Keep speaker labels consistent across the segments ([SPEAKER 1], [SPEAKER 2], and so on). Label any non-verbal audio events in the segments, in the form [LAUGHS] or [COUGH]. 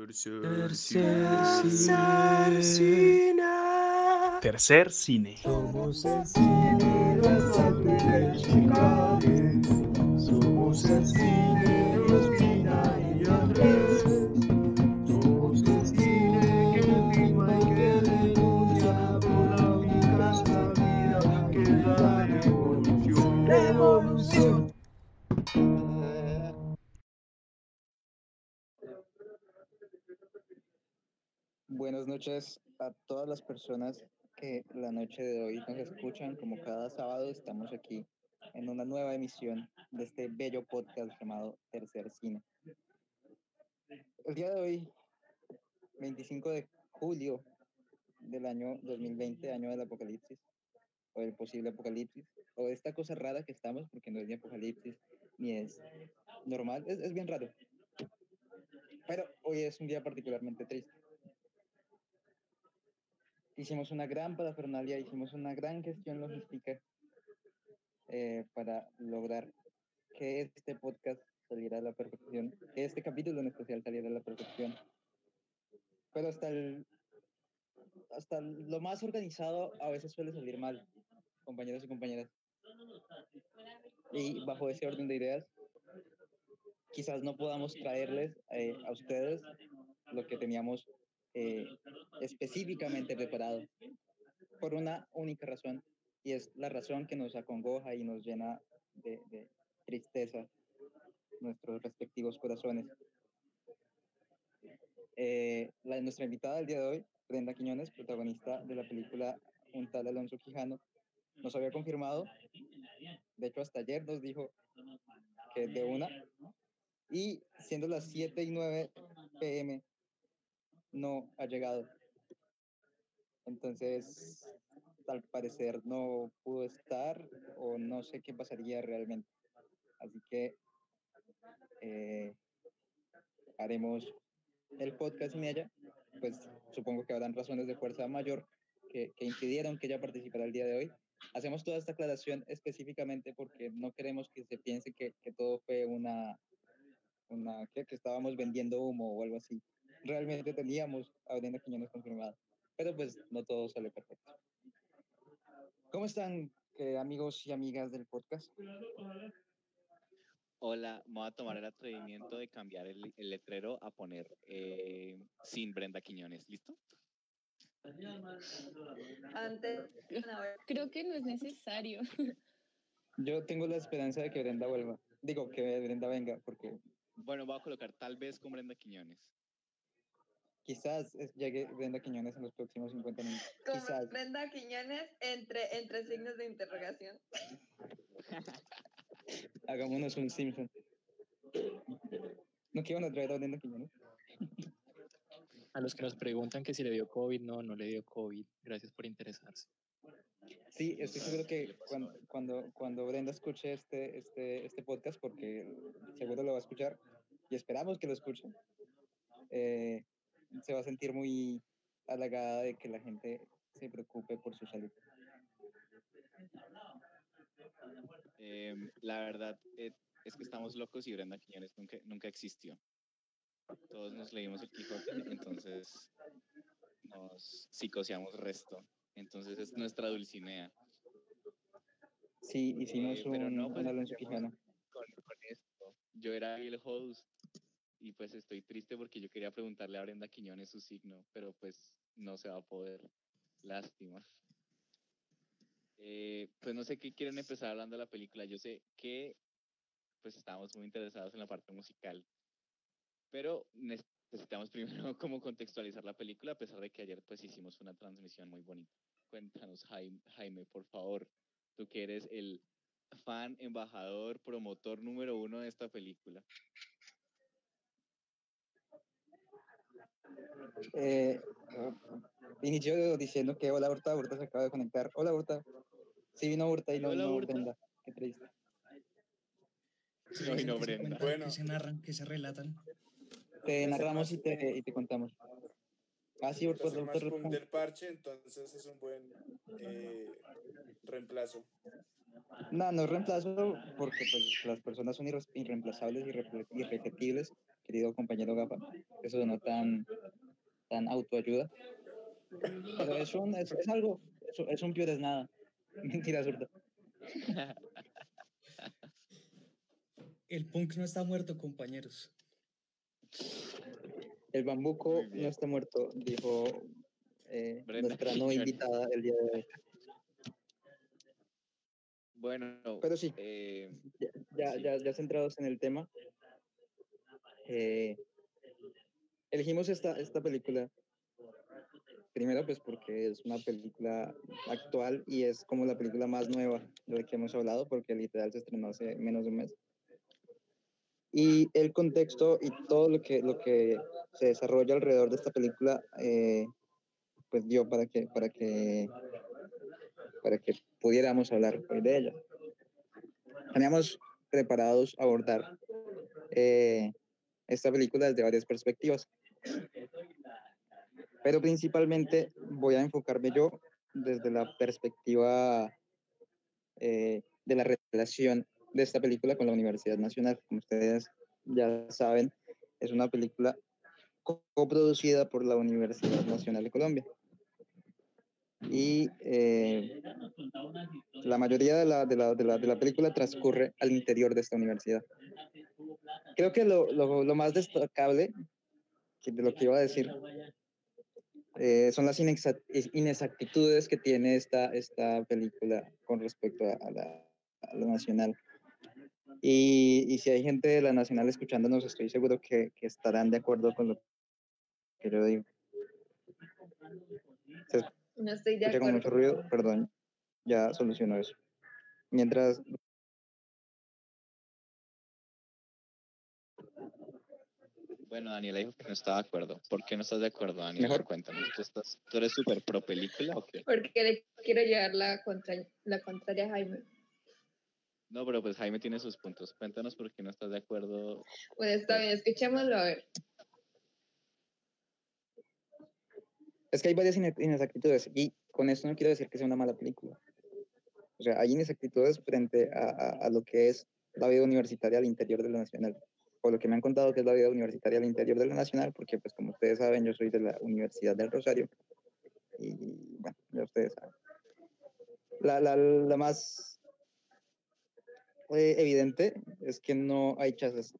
[SPEAKER 1] Tercer cine. Tercer cine.
[SPEAKER 2] Somos el cine de Chicago. Somos el cine de Ospina y Andrés.
[SPEAKER 3] Buenas noches a todas las personas que la noche de hoy nos escuchan. Como cada sábado estamos aquí en una nueva emisión de este bello podcast llamado Tercer Cine. El día de hoy, 25 de julio del año 2020, año del apocalipsis, o del posible apocalipsis, o esta cosa rara que estamos, porque no es ni apocalipsis, ni es normal, es, es bien raro. Pero hoy es un día particularmente triste hicimos una gran parafernalia, hicimos una gran gestión logística eh, para lograr que este podcast saliera a la perfección, que este capítulo en especial saliera a la perfección. Pero hasta el, hasta lo más organizado a veces suele salir mal, compañeros y compañeras. Y bajo ese orden de ideas, quizás no podamos traerles eh, a ustedes lo que teníamos eh, específicamente preparado por una única razón y es la razón que nos acongoja y nos llena de, de tristeza nuestros respectivos corazones. Eh, la, nuestra invitada del día de hoy, Brenda Quiñones, protagonista de la película Un tal Alonso Quijano, nos había confirmado, de hecho hasta ayer nos dijo que de una, y siendo las 7 y 9 pm no ha llegado. Entonces, al parecer no pudo estar o no sé qué pasaría realmente. Así que eh, haremos el podcast sin ella. Pues supongo que habrán razones de fuerza mayor que, que impidieron que ella participara el día de hoy. Hacemos toda esta aclaración específicamente porque no queremos que se piense que, que todo fue una, una que, que estábamos vendiendo humo o algo así realmente teníamos a Brenda Quiñones confirmada. Pero pues no todo sale perfecto. ¿Cómo están, eh, amigos y amigas del podcast?
[SPEAKER 4] Hola, me voy a tomar el atrevimiento de cambiar el, el letrero a poner eh, sin Brenda Quiñones. ¿Listo?
[SPEAKER 5] Antes,
[SPEAKER 6] Creo que no es necesario.
[SPEAKER 3] Yo tengo la esperanza de que Brenda vuelva. Digo, que Brenda venga, porque
[SPEAKER 4] Bueno, voy a colocar tal vez con Brenda Quiñones.
[SPEAKER 3] Quizás llegue Brenda Quiñones en los próximos 50 minutos.
[SPEAKER 5] como
[SPEAKER 3] Quizás.
[SPEAKER 5] Brenda Quiñones entre, entre signos de interrogación.
[SPEAKER 3] Hagámonos un Simpson. ¿No que iban a traer a Brenda Quiñones?
[SPEAKER 7] A los que nos preguntan que si le dio COVID, no, no le dio COVID. Gracias por interesarse.
[SPEAKER 3] Sí, estoy seguro
[SPEAKER 4] ¿Qué
[SPEAKER 3] que cuando, cuando, cuando Brenda escuche este, este, este podcast, porque seguro lo va a escuchar y esperamos que lo escuche, eh, se va a sentir muy halagada de que la gente se preocupe por su salud.
[SPEAKER 4] Em, la verdad eh, es que estamos locos y Brenda Quiñones nunca, nunca existió. Todos nos leímos el Quijote, entonces nos psicoseamos resto. Entonces es nuestra Dulcinea.
[SPEAKER 3] Sí, hicimos
[SPEAKER 4] Eh, pero
[SPEAKER 3] un,
[SPEAKER 4] no,
[SPEAKER 3] un
[SPEAKER 4] pues, con, con esto. Yo era el host y pues estoy triste porque yo quería preguntarle a Brenda Quiñones su signo, pero pues no se va a poder. Lástima. Eh, pues no sé qué quieren empezar hablando de la película. Yo sé que pues estamos muy interesados en la parte musical, pero necesitamos primero [LAUGHS] como contextualizar la película, a pesar de que ayer pues hicimos una transmisión muy bonita. Cuéntanos, Jaime, Jaime por favor, tú que eres el fan, embajador, promotor número uno de esta película.
[SPEAKER 3] Eh, inició diciendo que hola Hurta, Hurta se acaba de conectar. Hola Hurta. Sí vino Hurta y no
[SPEAKER 4] Hola,
[SPEAKER 3] vino
[SPEAKER 4] Hurta.
[SPEAKER 3] Brenda. Qué triste.
[SPEAKER 8] Sí,
[SPEAKER 4] No, y
[SPEAKER 8] dicen
[SPEAKER 4] no
[SPEAKER 8] que se
[SPEAKER 4] Brenda.
[SPEAKER 8] cuentan,
[SPEAKER 9] Bueno.
[SPEAKER 8] Que se narran, que se relatan.
[SPEAKER 3] Te narramos y te, y te contamos. Ah, sí, Hurta,
[SPEAKER 9] del parche, entonces es un buen eh, reemplazo.
[SPEAKER 3] No, no es reemplazo porque pues, las personas son irre- irreemplazables y irre- irrepetibles querido compañero Gafa. Eso no tan, tan autoayuda. Pero es, un, es, es algo, es, es un peor es nada. [LAUGHS] Mentira, absurda. [LAUGHS]
[SPEAKER 8] El punk no está muerto, compañeros.
[SPEAKER 3] El bambuco no está muerto, dijo eh, nuestra no invitada el día de hoy.
[SPEAKER 4] Bueno,
[SPEAKER 3] Pero sí,
[SPEAKER 4] eh,
[SPEAKER 3] ya, ya,
[SPEAKER 4] Sí.
[SPEAKER 3] ya, ya centrados en el tema, eh, elegimos esta, esta película, primero pues porque es una película actual y es como la película más nueva de la que hemos hablado, porque literal se estrenó hace menos de un mes. Y el contexto y todo lo que, lo que se desarrolla alrededor de esta película, eh, pues dio para que, para que, para que pudiéramos hablar hoy de ella. Teníamos preparados abordar eh, esta película desde varias perspectivas. Pero principalmente voy a enfocarme yo desde la perspectiva eh, de la relación de esta película con la Universidad Nacional. Como ustedes ya saben, es una película co- coproducida por la Universidad Nacional de Colombia. Y eh, la mayoría de la, de, la, de, la, de la película transcurre al interior de esta universidad. Creo que lo, lo, lo más destacable que de lo que iba a decir eh, son las inexa- inexactitudes que tiene esta, esta película con respecto a, la, a la nacional. Y, y si hay gente de la nacional escuchándonos, estoy seguro que, que estarán de acuerdo con lo que yo digo. Se
[SPEAKER 5] No estoy de
[SPEAKER 3] escucha con mucho ruido, perdón, ya solucionó eso. Mientras
[SPEAKER 4] bueno, Daniela dijo que no estaba de acuerdo. ¿Por qué no estás de acuerdo, Daniela?
[SPEAKER 3] Mejor.
[SPEAKER 4] Cuéntanos. ¿Tú, estás, ¿Tú eres súper pro película o qué?
[SPEAKER 5] Porque le quiero llevar la, contra, la contraria a Jaime.
[SPEAKER 4] No, pero pues Jaime tiene sus puntos. Cuéntanos por qué no estás de acuerdo.
[SPEAKER 5] Bueno, está bien, escuchémoslo a ver.
[SPEAKER 3] Es que hay varias ine- inexactitudes y con esto no quiero decir que sea una mala película. O sea, hay inexactitudes frente a, a- a lo que es la vida universitaria al interior de la Nacional, o lo que me han contado que es la vida universitaria al interior de la Nacional, porque pues como ustedes saben, yo soy de la Universidad del Rosario y bueno, ya ustedes saben. La, la, la más eh, evidente es que no hay chazas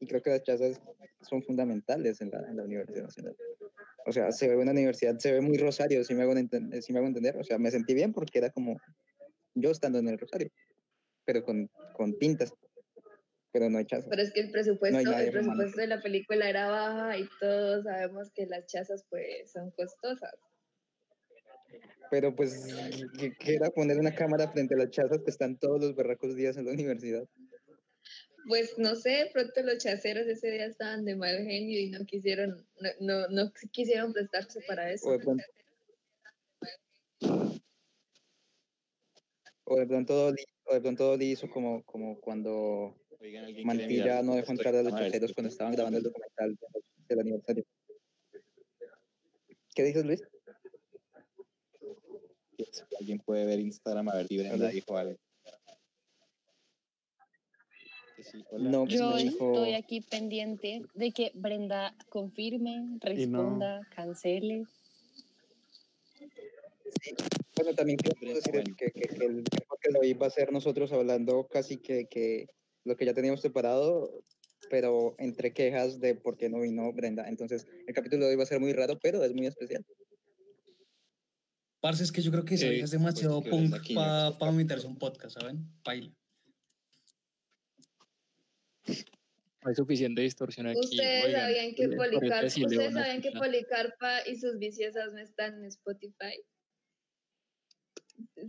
[SPEAKER 3] y creo que las chazas son fundamentales en la, en la Universidad Nacional. O sea, se ve una universidad, se ve muy Rosario, si me, hago si me hago entender. O sea, me sentí bien porque era como yo estando en el Rosario, pero con, con tintas, pero no hay chazas.
[SPEAKER 5] Pero es que el presupuesto, el presupuesto de la película era baja y todos sabemos que las chazas pues son costosas.
[SPEAKER 3] Pero pues, que era poner una cámara frente a las chazas que están todos los berracos días en la universidad.
[SPEAKER 5] Pues no sé, pronto los chaceros ese día estaban de mal genio y no quisieron, no, no, no quisieron prestarse para eso.
[SPEAKER 3] O de pronto, o de pronto, Dolly, o de pronto Dolly hizo como, como cuando
[SPEAKER 4] Oigan, ¿alguien quiere
[SPEAKER 3] Mantilla no dejó entrar a los
[SPEAKER 4] cámara? A ver
[SPEAKER 3] chaceros
[SPEAKER 4] si-
[SPEAKER 3] cuando estaban grabando el documental de- del aniversario. ¿Qué dices, Luis?
[SPEAKER 4] Si alguien puede ver Instagram a ver si Brenda
[SPEAKER 3] Hola.
[SPEAKER 4] dijo algo. Sí.
[SPEAKER 3] No,
[SPEAKER 6] Yo
[SPEAKER 3] dijo...
[SPEAKER 6] estoy aquí pendiente de que Brenda confirme, responda, cancele.
[SPEAKER 3] Bueno, también quiero decir que, que, que el tema que lo iba a ser nosotros hablando casi que, que lo que ya teníamos preparado, pero entre quejas de por qué no vino Brenda. Entonces, el capítulo de hoy va a ser muy raro, pero es muy especial.
[SPEAKER 8] Parce, es que yo creo que esa
[SPEAKER 7] Eh,
[SPEAKER 8] es demasiado
[SPEAKER 4] pues,
[SPEAKER 8] punk para meterse un podcast, ¿saben? Paila.
[SPEAKER 7] Hay suficiente distorsión aquí.
[SPEAKER 5] Ustedes
[SPEAKER 7] oigan,
[SPEAKER 5] sabían que
[SPEAKER 7] eh,
[SPEAKER 5] Policarpa, ustedes sabían que. Policarpa y sus viciosas no están en Spotify.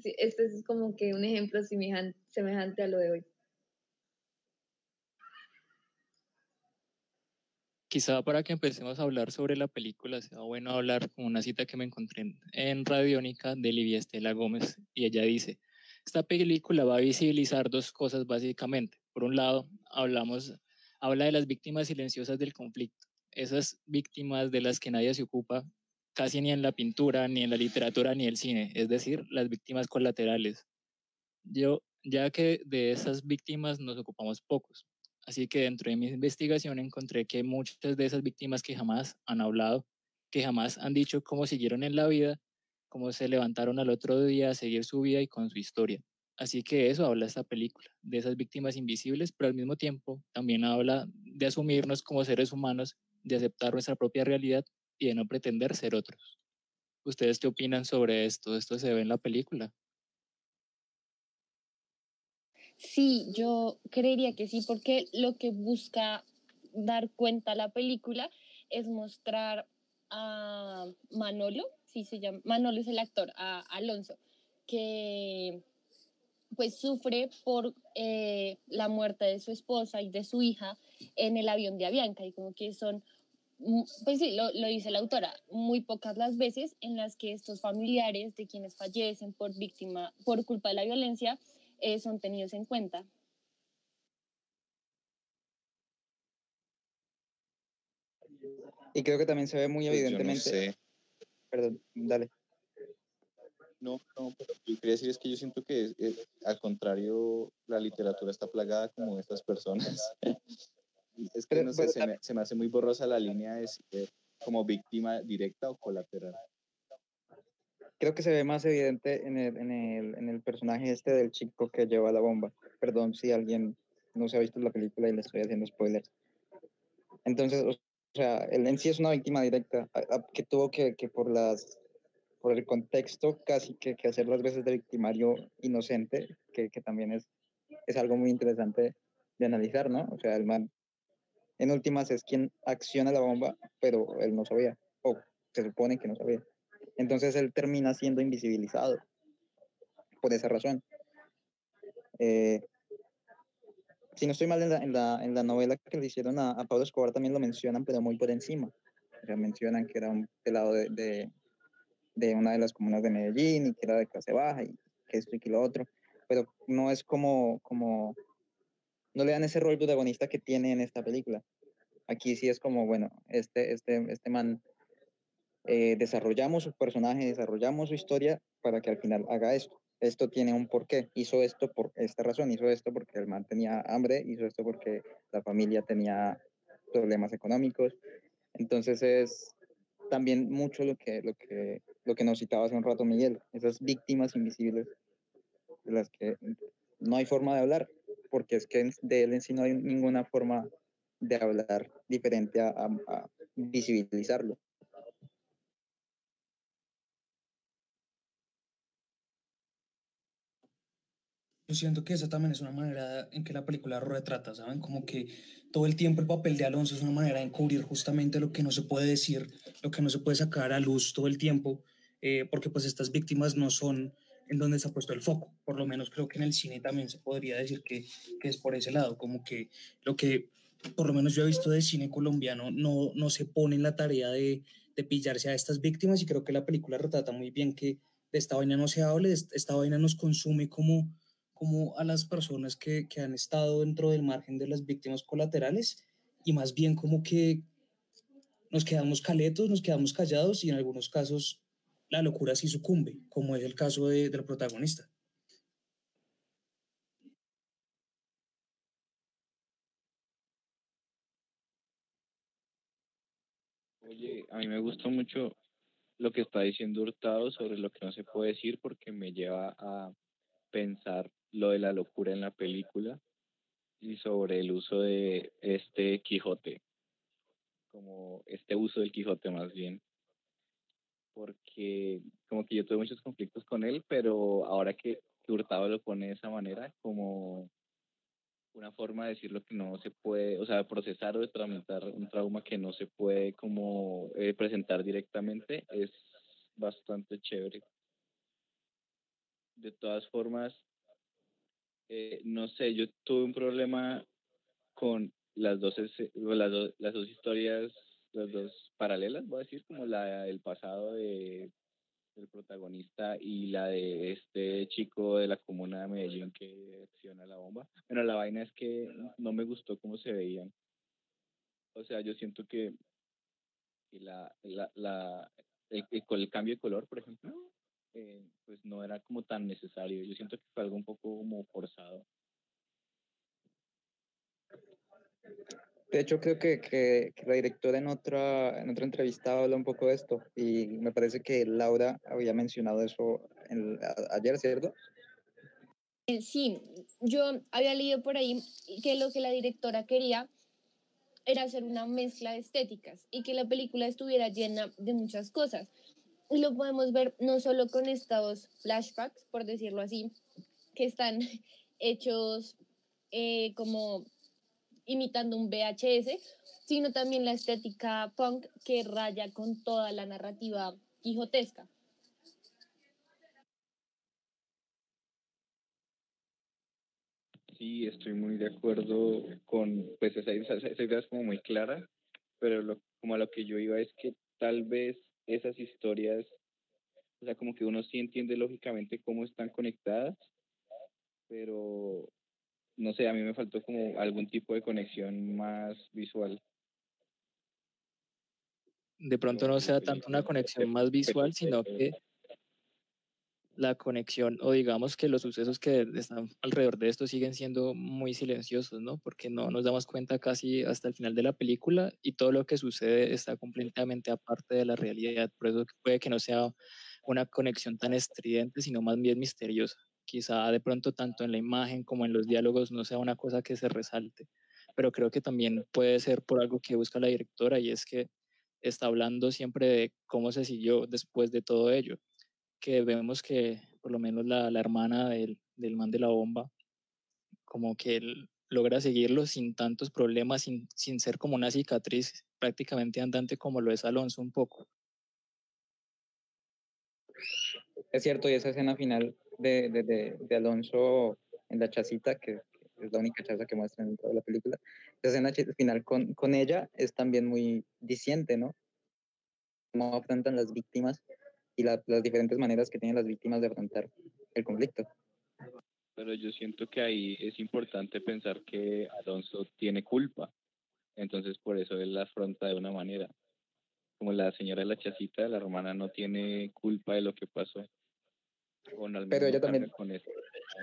[SPEAKER 5] Sí, este es como que un ejemplo semejan- semejante a lo de hoy.
[SPEAKER 7] Quizá para que empecemos a hablar sobre la película, sea bueno hablar con una cita que me encontré en, Radiónica de Livia Estela Gómez y ella dice, esta película va a visibilizar dos cosas básicamente. Por un lado, hablamos, habla de las víctimas silenciosas del conflicto, esas víctimas de las que nadie se ocupa casi ni en la pintura, ni en la literatura, ni el cine, es decir, las víctimas colaterales. Yo, ya que de esas víctimas nos ocupamos pocos, Así que dentro de mi investigación encontré que muchas de esas víctimas que jamás han hablado, que jamás han dicho cómo siguieron en la vida, cómo se levantaron al otro día a seguir su vida y con su historia. Así que eso habla esta película, de esas víctimas invisibles, pero al mismo tiempo también habla de asumirnos como seres humanos, de aceptar nuestra propia realidad y de no pretender ser otros. ¿Ustedes qué opinan sobre esto? ¿Esto se ve en la película?
[SPEAKER 6] Sí, yo creería que sí, porque lo que busca dar cuenta la película es mostrar a Manolo, sí se llama, Manolo es el actor, a Alonso, que pues sufre por eh, la muerte de su esposa y de su hija en el avión de Avianca y como que son, mm, pues sí, lo, lo dice la autora, muy pocas las veces en las que estos familiares de quienes fallecen por víctima, por culpa de la violencia, eh, son tenidos en cuenta.
[SPEAKER 3] Y creo que también se ve muy
[SPEAKER 4] Pues yo no
[SPEAKER 3] evidentemente.
[SPEAKER 4] sé.
[SPEAKER 3] Perdón, dale.
[SPEAKER 4] No, no, pero yo quería decir es que yo siento que es- es- al contrario, la literatura está plagada como de estas personas. [LAUGHS] es que
[SPEAKER 3] Pero-
[SPEAKER 4] no sé,
[SPEAKER 3] pero
[SPEAKER 4] se me, se me hace muy borrosa la línea de ser como víctima directa o colateral.
[SPEAKER 3] Creo que se ve más evidente en el, en el, en el personaje este del chico que lleva la bomba. Perdón si alguien no se ha visto la película y le estoy haciendo spoilers. Entonces, o sea, él en sí es una víctima directa a- a- que tuvo que, que por las por el contexto casi que, que hacer las veces de victimario inocente, que, que también es, es algo muy interesante de analizar, ¿no? O sea, el man en últimas es quien acciona la bomba, pero él no sabía, o se supone que no sabía. Entonces él termina siendo invisibilizado por esa razón. Eh, si no estoy mal, en la, en la, en la novela que le hicieron a, a Pablo Escobar también lo mencionan, pero muy por encima. O mencionan que era un pelado de, de, de una de las comunas de Medellín y que era de clase baja y que esto y que lo otro, pero no es como, como, no le dan ese rol protagonista que tiene en esta película. Aquí sí es como, bueno, este, este, este man, eh, desarrollamos su personaje, desarrollamos su historia para que al final haga esto. Esto tiene un porqué. Hizo esto por esta razón, hizo esto porque el man tenía hambre, hizo esto porque la familia tenía problemas económicos. Entonces es también mucho lo que, lo que, lo que nos citaba hace un rato Miguel, esas víctimas invisibles de las que no hay forma de hablar, porque es que de él en sí no hay ninguna forma de hablar diferente a, a, a visibilizarlo.
[SPEAKER 8] Yo siento que esa también es una manera en que la película retrata, ¿saben? Como que todo el tiempo el papel de Alonso es una manera de encubrir justamente lo que no se puede decir, lo que no se puede sacar a luz todo el tiempo, eh, porque pues estas víctimas no son en donde se ha puesto el foco. Por lo menos creo que en el cine también se podría decir que, que es por ese lado, como que lo que por lo menos yo he visto de cine colombiano no, no se pone en la tarea de, de pillarse a estas víctimas y creo que la película retrata muy bien que de esta vaina no se hable, esta vaina nos consume como como a las personas que, que, han estado dentro del margen de las víctimas colaterales y más bien como que nos quedamos caletos, nos quedamos callados y en algunos casos la locura sí sucumbe, como es el caso de, del protagonista.
[SPEAKER 4] Oye, a mí me gustó mucho lo que está diciendo Hurtado sobre lo que no se puede decir porque me lleva a pensar lo de la locura en la película y sobre el uso de este Quijote, como este uso del Quijote más bien, porque como que yo tuve muchos conflictos con él, pero ahora que, Hurtado lo pone de esa manera, como una forma de decir lo que no se puede, o sea, procesar o de tramitar un trauma que no se puede como eh, presentar directamente, es bastante chévere. De todas formas, eh, no sé, yo tuve un problema con las dos, las, las dos historias, las dos paralelas, voy a decir, como la del pasado de, del protagonista y la de este chico de la comuna de Medellín que acciona la bomba. Bueno, la vaina es que no me gustó cómo se veían. O sea, yo siento que, la, la, el, el, el cambio de color, por ejemplo, eh, pues no era como tan necesario. Yo siento que fue algo un poco como forzado.
[SPEAKER 3] De hecho, creo que, que, que la directora en otra, en otra entrevista habla un poco de esto y me parece que Laura había mencionado eso en- a- ayer, ¿cierto?
[SPEAKER 6] Eh, Sí, yo había leído por ahí que lo que la directora quería era hacer una mezcla de estéticas y que la película estuviera llena de muchas cosas. Y lo podemos ver no solo con estos flashbacks, por decirlo así, que están [LAUGHS] hechos eh, como imitando un VHS, sino también la estética punk que raya con toda la narrativa quijotesca.
[SPEAKER 4] Sí, estoy muy de acuerdo con, pues esa, esa, idea es como muy clara, pero lo, como a lo que yo iba es que tal vez esas historias, o sea, como que uno sí entiende lógicamente cómo están conectadas, pero no sé, a mí me faltó como algún tipo de conexión más visual.
[SPEAKER 7] De pronto no sea tanto una conexión más visual, sino que la conexión o digamos que los sucesos que están alrededor de esto siguen siendo muy silenciosos, ¿no? Porque no nos damos cuenta casi hasta el final de la película y todo lo que sucede está completamente aparte de la realidad. Por eso puede que no sea una conexión tan estridente, sino más bien misteriosa. Quizá de pronto tanto en la imagen como en los diálogos no sea una cosa que se resalte, pero creo que también puede ser por algo que busca la directora y es que está hablando siempre de cómo se siguió después de todo ello que vemos que por lo menos la, la hermana del, del, man de la bomba, como que él logra seguirlo sin tantos problemas, sin, sin ser como una cicatriz prácticamente andante como lo es Alonso un poco.
[SPEAKER 3] Es cierto, y esa escena final de, de, de, de Alonso en la chacita, que, es la única chaza que muestran en toda la película, esa escena final con, con ella es también muy diciente, ¿no? Cómo afrontan las víctimas y la, las diferentes maneras que tienen las víctimas de afrontar el conflicto.
[SPEAKER 4] Pero yo siento que ahí es importante pensar que Alonso tiene culpa, entonces por eso él la afronta de una manera. Como la señora de la chacita, la hermana no tiene culpa de lo que pasó.
[SPEAKER 3] No, Pero ella también, con eso.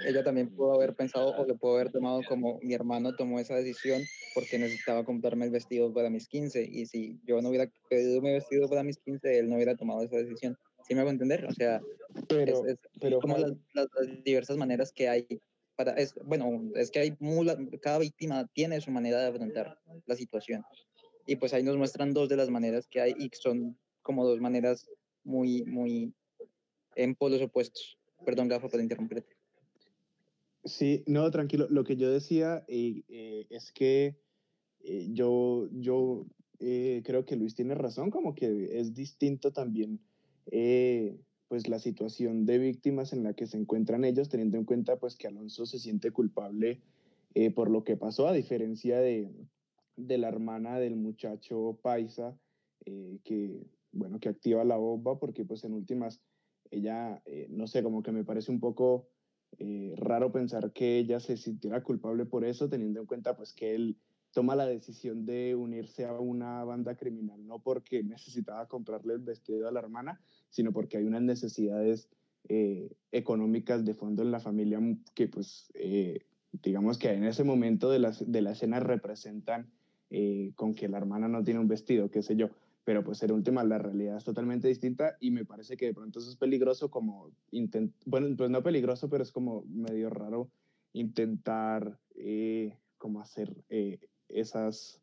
[SPEAKER 3] ella también pudo haber pensado o lo pudo haber tomado como mi hermano tomó esa decisión porque necesitaba comprarme el vestido para mis 15 y si yo no hubiera pedido mi vestido para mis 15, él no hubiera tomado esa decisión. ¿Sí me hago entender? O sea,
[SPEAKER 10] pero,
[SPEAKER 3] es, es
[SPEAKER 10] pero
[SPEAKER 3] como las, las, las, diversas maneras que hay para, es, bueno, es que hay, cada víctima tiene su manera de afrontar la situación. Y pues ahí nos muestran dos de las maneras que hay y son como dos maneras muy, muy en polos opuestos. Perdón, Gafa, por interrumpirte.
[SPEAKER 10] Sí, no, tranquilo. Lo que yo decía eh, eh, es que eh, yo, yo creo que Luis tiene razón, como que es distinto también eh, pues la situación de víctimas en la que se encuentran ellos, teniendo en cuenta pues que Alonso se siente culpable eh, por lo que pasó, a diferencia de, de la hermana del muchacho Paisa, eh, que bueno, que activa la bomba, porque pues en últimas ella, eh, no sé, como que me parece un poco raro pensar que ella se sintiera culpable por eso, teniendo en cuenta pues que él toma la decisión de unirse a una banda criminal, no porque necesitaba comprarle el vestido a la hermana, sino porque hay unas necesidades eh, económicas de fondo en la familia que pues eh, digamos que en ese momento de la, de la escena representan eh, con que la hermana no tiene un vestido, qué sé yo, pero pues en última la realidad es totalmente distinta y me parece que de pronto eso es peligroso como, intent bueno, pues no peligroso, pero es como medio raro intentar eh, como hacer eh, esas,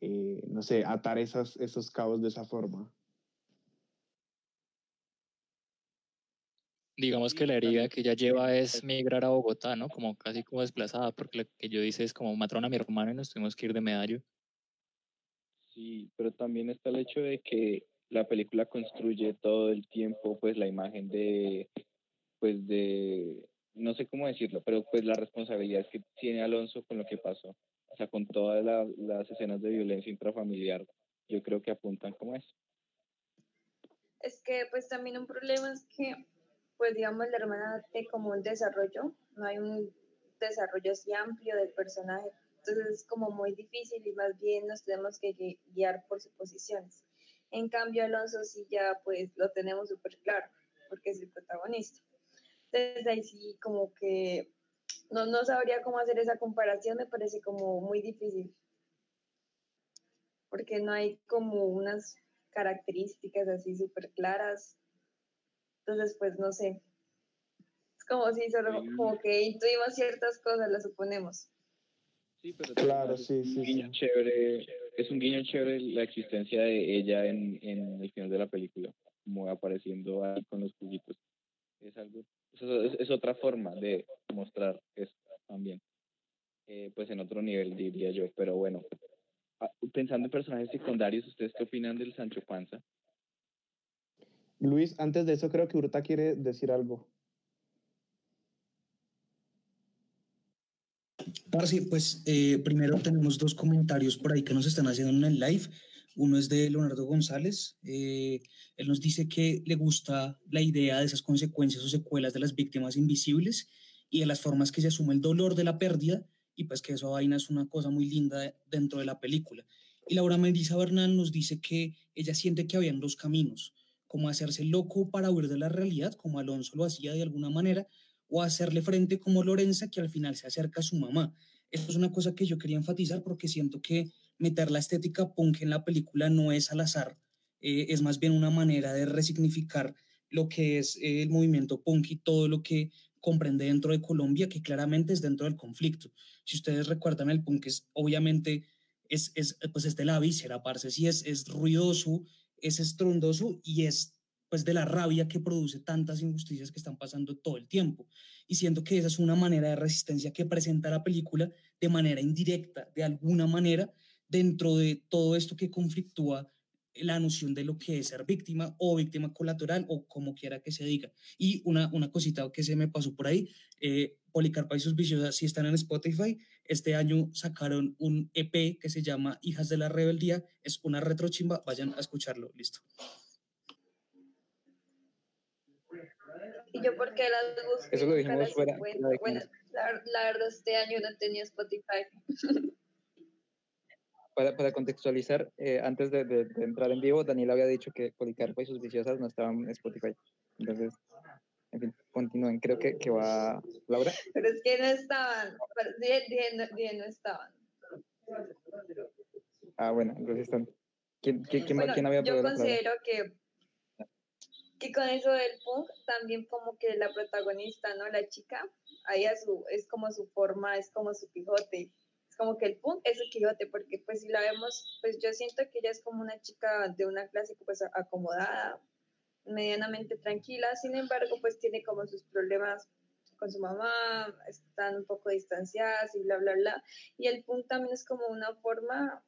[SPEAKER 10] eh, no sé, atar esas, esos cabos de esa forma.
[SPEAKER 7] Digamos que la herida que ella lleva es migrar a Bogotá, ¿no? Como casi como desplazada, porque lo que yo dice es como mataron a mi hermano y nos tuvimos que ir de medallo.
[SPEAKER 4] Sí, pero también está el hecho de que la película construye todo el tiempo, pues, la imagen de, pues, de, no sé cómo decirlo, pero pues la responsabilidad que tiene Alonso con lo que pasó. O sea, con todas la, las escenas de violencia intrafamiliar, yo creo que apuntan como eso.
[SPEAKER 5] Es que pues también un problema es que, pues digamos, la hermana tiene como un desarrollo, no hay un desarrollo así amplio del personaje, entonces es como muy difícil y más bien nos tenemos que guiar por suposiciones. En cambio, Alonso sí ya pues lo tenemos súper claro, porque es el protagonista. Entonces ahí sí como que no, no sabría cómo hacer esa comparación, me parece como muy difícil. porque no hay como unas características así súper claras. Entonces, pues no sé. Es como si solo
[SPEAKER 4] Sí.
[SPEAKER 5] como que intuimos ciertas cosas, las suponemos.
[SPEAKER 4] Sí, pero
[SPEAKER 2] Claro,
[SPEAKER 4] además es
[SPEAKER 2] sí,
[SPEAKER 4] un
[SPEAKER 2] sí,
[SPEAKER 4] guiño
[SPEAKER 2] sí.
[SPEAKER 4] chévere, es un guiño chévere la existencia de ella en, en el final de la película, como apareciendo ahí con los juguitos. Es algo, eso es, es otra forma de mostrar esto también. Eh, pues en otro nivel diría yo, pero bueno. Ah, Pensando en personajes secundarios, ¿ustedes qué opinan del Sancho Panza?
[SPEAKER 2] Luis, antes de eso creo que Urta quiere decir algo.
[SPEAKER 8] Parce, pues eh, primero tenemos dos comentarios por ahí que nos están haciendo en el live. Uno es de Leonardo González. eh, él nos dice que le gusta la idea de esas consecuencias o secuelas de las víctimas invisibles y de las formas que se asume el dolor de la pérdida y pues que esa vaina es una cosa muy linda dentro de la película. Y Laura Melissa Bernal nos dice que ella siente que habían dos caminos, como hacerse loco para huir de la realidad, como Alonso lo hacía de alguna manera, o hacerle frente como Lorenza, que al final se acerca a su mamá. Esto es una cosa que yo quería enfatizar porque siento que meter la estética punk en la película no es al azar, eh, es más bien una manera de resignificar lo que es eh, el movimiento punk y todo lo que comprende dentro de Colombia, que claramente es dentro del conflicto. Si ustedes recuerdan, el punk es obviamente es, es, pues es de la víscera, parce, sí es, es ruidoso, es estrondoso y es pues de la rabia que produce tantas injusticias que están pasando todo el tiempo. Y siento que esa es una manera de resistencia que presenta la película de manera indirecta, de alguna manera, dentro de todo esto que conflictúa la noción de lo que es ser víctima o víctima colateral o como quiera que se diga. Y una, una cosita que se me pasó por ahí, eh, Policarpa y sus viciosas, si están en Spotify, este año sacaron un EP que se llama Hijas de la Rebeldía, es una retrochimba, vayan a escucharlo, listo.
[SPEAKER 5] Y yo porque las busqué.
[SPEAKER 3] Eso lo dijimos fuera-
[SPEAKER 5] Bueno, la, la verdad este año no tenía Spotify. [LAUGHS]
[SPEAKER 3] Para, para contextualizar, eh, antes de, de- de entrar en vivo, Daniel había dicho que Policarpa y sus viciosas no estaban en Spotify. Entonces, en fin, continúen. Creo que, que va Laura.
[SPEAKER 5] Pero es que no estaban. pero Dije, dije no, dije no estaban.
[SPEAKER 3] Ah, bueno, entonces están. ¿Quién, quién, quién, va-
[SPEAKER 5] Bueno,
[SPEAKER 3] quién había
[SPEAKER 5] yo considero que, que con eso del punk también como que la protagonista, ¿no? La chica, ahí a su, es como su forma, es como su Quijote. Como que el punk es su Quijote, porque pues si la vemos, pues yo siento que ella es como una chica de una clase pues acomodada, medianamente tranquila, sin embargo pues tiene como sus problemas con su mamá, están un poco distanciadas y bla, bla, bla. Y el punk también es como una forma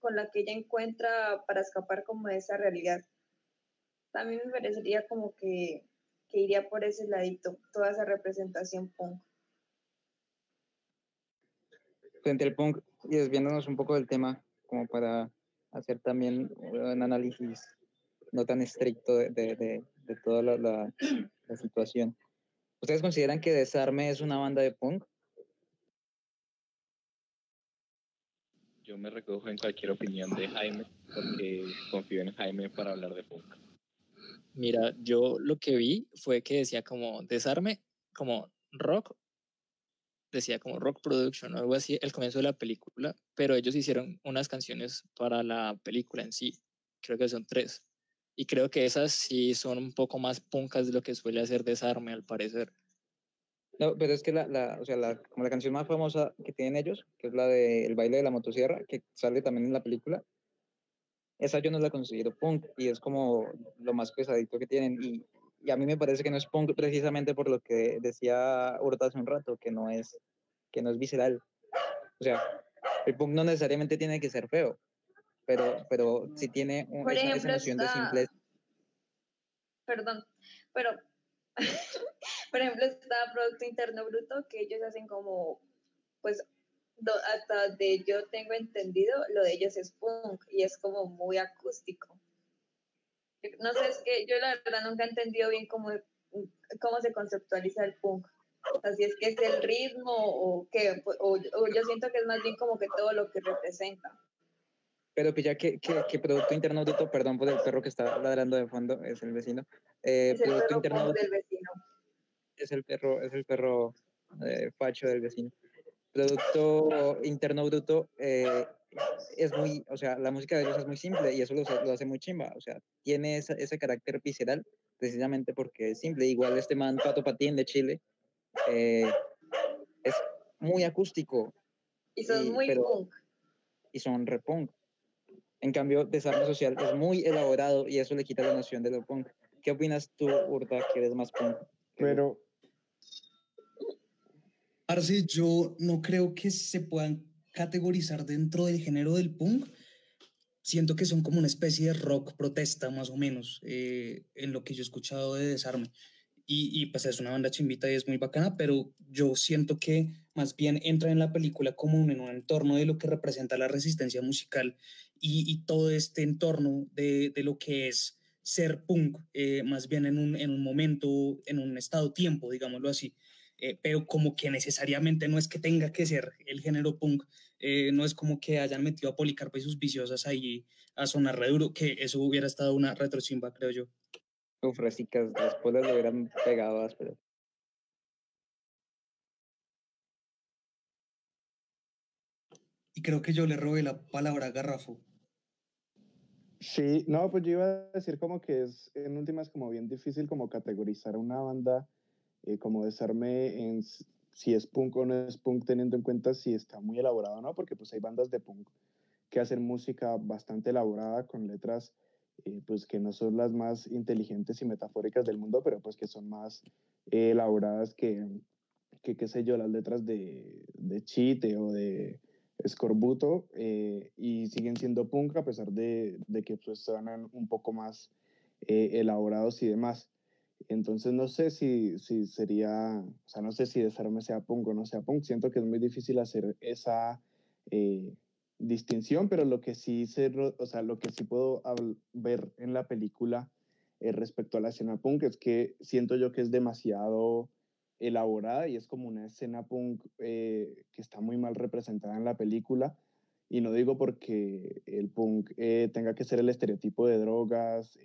[SPEAKER 5] con la que ella encuentra para escapar como de esa realidad. También me parecería como que, que iría por ese ladito, toda esa representación punk.
[SPEAKER 3] Frente al punk y desviándonos un poco del tema, como para hacer también un análisis no tan estricto de, de, de, de toda la, la, la situación. ¿Ustedes consideran que Desarme es una banda de punk?
[SPEAKER 4] Yo me recojo en cualquier opinión de Jaime, porque confío en Jaime para hablar de punk.
[SPEAKER 7] Mira, yo lo que vi fue que decía como desarme, como rock, decía como rock production o algo así, el comienzo de la película, pero ellos hicieron unas canciones para la película en sí, creo que son tres, y creo que esas sí son un poco más punkas de lo que suele hacer desarme al parecer.
[SPEAKER 3] No, pero es que la, la, o sea, la, como la canción más famosa que tienen ellos, que es la de El baile de la motosierra, que sale también en la película, esa yo no la considero punk y es como lo más pesadito que tienen y, y a mí me parece que no es punk precisamente por lo que decía Hurta hace un rato, que no es, que no es visceral. O sea, el punk no necesariamente tiene que ser feo, pero, pero sí tiene un- esa, de simpleza.
[SPEAKER 5] Perdón, pero, [LAUGHS] por ejemplo, está Producto Interno Bruto, que ellos hacen como, pues, hasta donde yo tengo entendido, lo de ellos es punk y es como muy acústico. No sé, es que yo la verdad nunca he entendido bien cómo, cómo se conceptualiza el punk. Así es que es el ritmo o qué, o, o yo siento que es más bien como que todo lo que representa.
[SPEAKER 3] Pero pilla que, que, que Producto Interno Bruto, perdón por el perro que está ladrando de fondo, es el vecino. Eh,
[SPEAKER 5] Es el
[SPEAKER 3] Producto
[SPEAKER 5] perro
[SPEAKER 3] Interno
[SPEAKER 5] del vecino.
[SPEAKER 3] es el perro, es el perro eh, facho del vecino. Producto Interno Bruto eh, es muy, o sea, la música de ellos es muy simple y eso lo, lo hace muy chimba, o sea, tiene esa- ese carácter visceral precisamente porque es simple. Igual este man Pato Patín de Chile eh, es muy acústico
[SPEAKER 5] Y son
[SPEAKER 3] y-
[SPEAKER 5] muy
[SPEAKER 3] pero-
[SPEAKER 5] punk.
[SPEAKER 3] y son repunk. En cambio, Desarme Social es muy elaborado y eso le quita la noción de lo punk. ¿Qué opinas tú, Urta, que eres más punk?
[SPEAKER 10] Pero,
[SPEAKER 8] Parce, yo no creo que se puedan categorizar dentro del género del punk. Siento que son como una especie de rock protesta, más o menos, eh, en lo que yo he escuchado de Desarme. Y, y, pues es una banda chimbita y es muy bacana, pero yo siento que más bien entra en la película como en un entorno de lo que representa la resistencia musical y, y todo este entorno de, de lo que es ser punk, eh, más bien en un, en un momento, en un estado tiempo, digámoslo así eh, pero como que necesariamente no es que tenga que ser el género punk, eh, no es como que hayan metido a Policarpo y sus viciosas ahí a sonar re duro, que eso hubiera estado una retrochimba, creo yo.
[SPEAKER 3] Uf, recicas, después lo hubieran pegado áspero.
[SPEAKER 8] Y creo que yo le robé la palabra a Garrafo.
[SPEAKER 10] sí, no, pues yo iba a decir como que es en últimas como bien difícil como categorizar una banda, eh, como desarme en si es punk o no es punk, teniendo en cuenta si está muy elaborado o no, porque pues hay bandas de punk que hacen música bastante elaborada con letras eh, pues que no son las más inteligentes y metafóricas del mundo, pero pues que son más eh, elaboradas que, que, qué sé yo, las letras de, de Chite o de Escorbuto, y siguen siendo punk a pesar de, de que pues un poco más elaborados y demás. Entonces no sé si, si sería, o sea, no sé si desarme sea punk o no sea punk. Siento que es muy difícil hacer esa eh, distinción, pero lo que sí se, o sea, lo que sí puedo ver en la película eh, respecto a la escena punk es que siento yo que es demasiado elaborada y es como una escena punk eh, que está muy mal representada en la película. Y no digo porque el punk tenga que ser el estereotipo de drogas,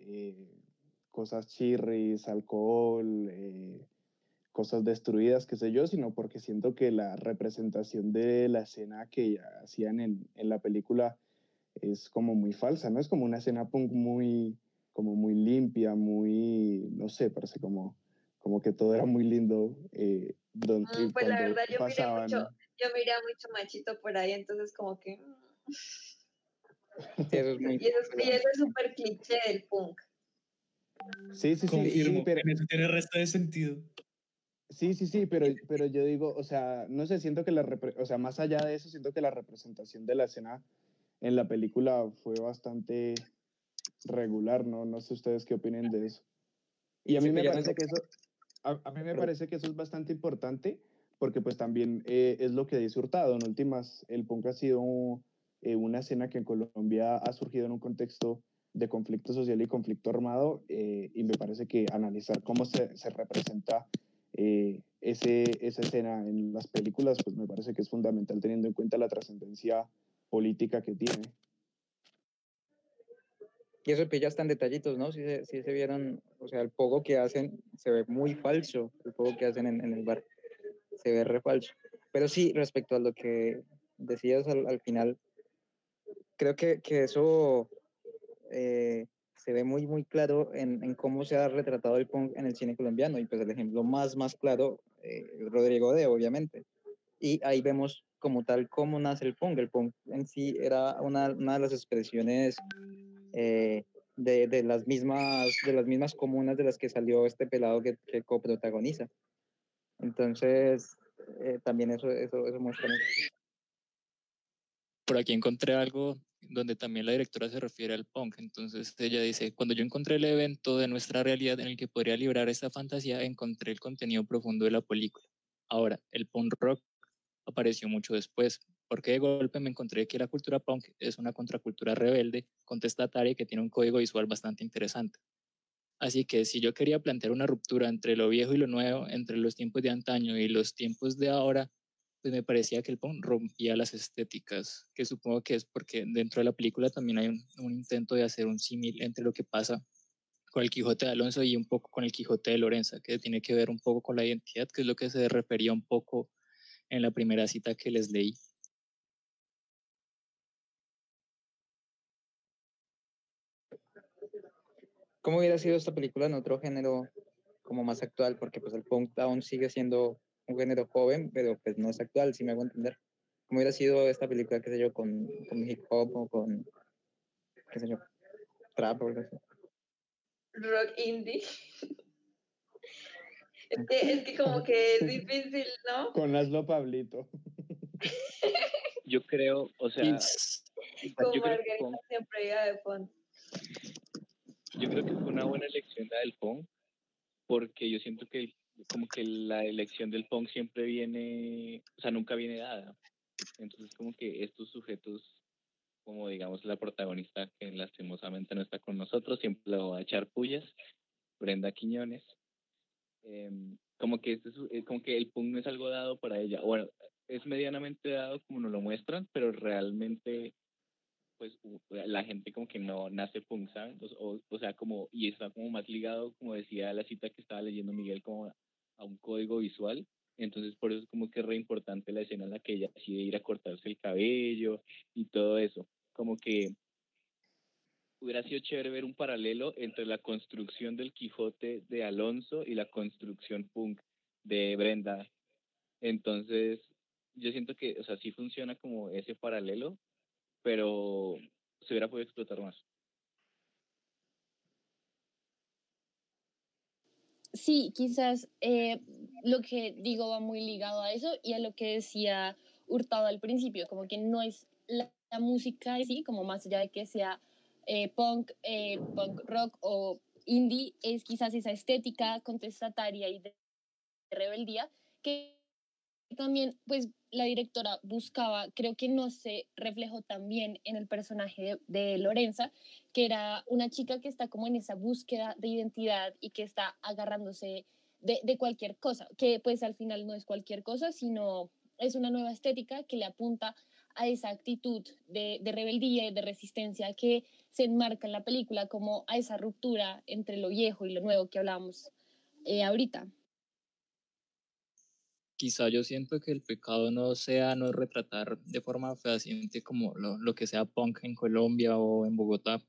[SPEAKER 10] cosas chirris, alcohol, eh, cosas destruidas, qué sé yo, sino porque siento que la representación de la escena que hacían en, en la película es como muy falsa, ¿no? Es como una escena punk muy, como muy limpia, muy, no sé, parece como, como que todo era muy lindo. Eh, don-
[SPEAKER 5] Mm,
[SPEAKER 10] y
[SPEAKER 5] pues la verdad yo miré
[SPEAKER 10] pasaban-
[SPEAKER 5] mucho, yo miré a mucho machito por ahí, entonces como que... mm.
[SPEAKER 3] Eso es [LAUGHS] muy
[SPEAKER 5] Y eso, es- y eso es súper cliché del punk.
[SPEAKER 10] Sí, sí, sí,
[SPEAKER 8] Confirmo,
[SPEAKER 10] y- pero,
[SPEAKER 8] eso tiene resto de sentido.
[SPEAKER 10] Sí, sí, sí, pero, pero yo digo, o sea, no sé, siento que la, o sea, más allá de eso, siento que la representación de la escena en la película fue bastante regular, ¿no? No sé ustedes qué opinen de eso. Y a mí
[SPEAKER 3] Sí,
[SPEAKER 10] me
[SPEAKER 3] no
[SPEAKER 10] parece
[SPEAKER 3] sé-
[SPEAKER 10] que eso, a, a mí me parece que eso es bastante importante, porque pues también eh, es lo que dice Hurtado, en últimas, el punk ha sido eh, una escena que en Colombia ha surgido en un contexto de conflicto social y conflicto armado, eh, y me parece que analizar cómo se, se representa eh, ese, esa escena en las películas, pues me parece que es fundamental teniendo en cuenta la trascendencia política que tiene.
[SPEAKER 3] Y eso pilla hasta en detallitos, ¿no? Si se, sí se vieron, o sea, el poco que hacen se ve muy falso, el poco que hacen en, en el bar se ve re falso. Pero sí, respecto a lo que decías al, al final, creo que, que eso eh, se ve muy, muy claro en, cómo se ha retratado el punk en el cine colombiano. Y pues el ejemplo más, más claro, eh, Rodrigo De, obviamente. Y ahí vemos como tal cómo nace el punk. El punk en sí era una, una de las expresiones eh, de, de, las mismas, de las mismas comunas de las que salió este pelado que, que coprotagoniza. Entonces, eh, también eso, eso, eso muestra.
[SPEAKER 7] Por aquí encontré algo donde también la directora se refiere al punk. Entonces ella dice, cuando yo encontré el evento de nuestra realidad en el que podría librar esta fantasía, encontré el contenido profundo de la película. Ahora, el punk rock apareció mucho después, porque de golpe me encontré que la cultura punk es una contracultura rebelde, contestataria que tiene un código visual bastante interesante. Así que si yo quería plantear una ruptura entre lo viejo y lo nuevo, entre los tiempos de antaño y los tiempos de ahora, pues me parecía que el Pong rompía las estéticas, que supongo que es porque dentro de la película también hay un, intento de hacer un símil entre lo que pasa con el Quijote de Alonso y un poco con el Quijote de Lorenza, que tiene que ver un poco con la identidad, que es lo que se refería un poco en la primera cita que les leí.
[SPEAKER 3] ¿Cómo hubiera sido esta película en otro género como más actual? Porque pues el punk aún sigue siendo un género joven, pero pues no es actual, si me hago entender. ¿Cómo hubiera sido esta película, qué sé yo, con, con hip hop o con, qué sé yo, trap o algo así?
[SPEAKER 5] Rock indie. [LAUGHS] Es que, es que como que es difícil, ¿no?
[SPEAKER 2] Con Laszlo Pablito. [LAUGHS]
[SPEAKER 4] Yo creo, o sea,
[SPEAKER 5] Con
[SPEAKER 4] yo creo
[SPEAKER 5] iba de fondo.
[SPEAKER 4] yo creo que fue una buena elección la del punk, porque yo siento que el- como que la elección del punk siempre viene, o sea, nunca viene dada. Entonces como que estos sujetos, como digamos la protagonista que lastimosamente no está con nosotros, siempre lo va a echar pullas, Brenda Quiñones, em, como que este es, eh, como que el punk no es algo dado para ella. Bueno, es medianamente dado como nos lo muestran, pero realmente pues la gente como que no nace punk, ¿saben? O- o sea, como, y está como más ligado, como decía la cita que estaba leyendo Miguel, como a, un código visual. Entonces, por eso es como que es re importante la escena en la que ella decide ir a cortarse el cabello y todo eso. Como que hubiera sido chévere ver un paralelo entre la construcción del Quijote de Alonso y la construcción punk de Brenda. Entonces, yo siento que, o sea, sí funciona como ese paralelo, pero se hubiera podido explotar más.
[SPEAKER 6] Sí, quizás eh, lo que digo va muy ligado a eso y a lo que decía Hurtado al principio, como que no es la, música en sí, como más allá de que sea eh, punk, eh, punk rock o indie, es quizás esa estética contestataria y de rebeldía que también pues la directora buscaba, creo que no se reflejó tan bien en el personaje de, Lorenza, que era una chica que está como en esa búsqueda de identidad y que está agarrándose de, cualquier cosa, que pues al final no es cualquier cosa, sino es una nueva estética que le apunta a esa actitud de, de rebeldía y de resistencia que se enmarca en la película como a esa ruptura entre lo viejo y lo nuevo que hablábamos eh, ahorita.
[SPEAKER 7] Quizá yo siento que el pecado no sea no retratar de forma fehaciente como lo, lo que sea punk en Colombia o en Bogotá.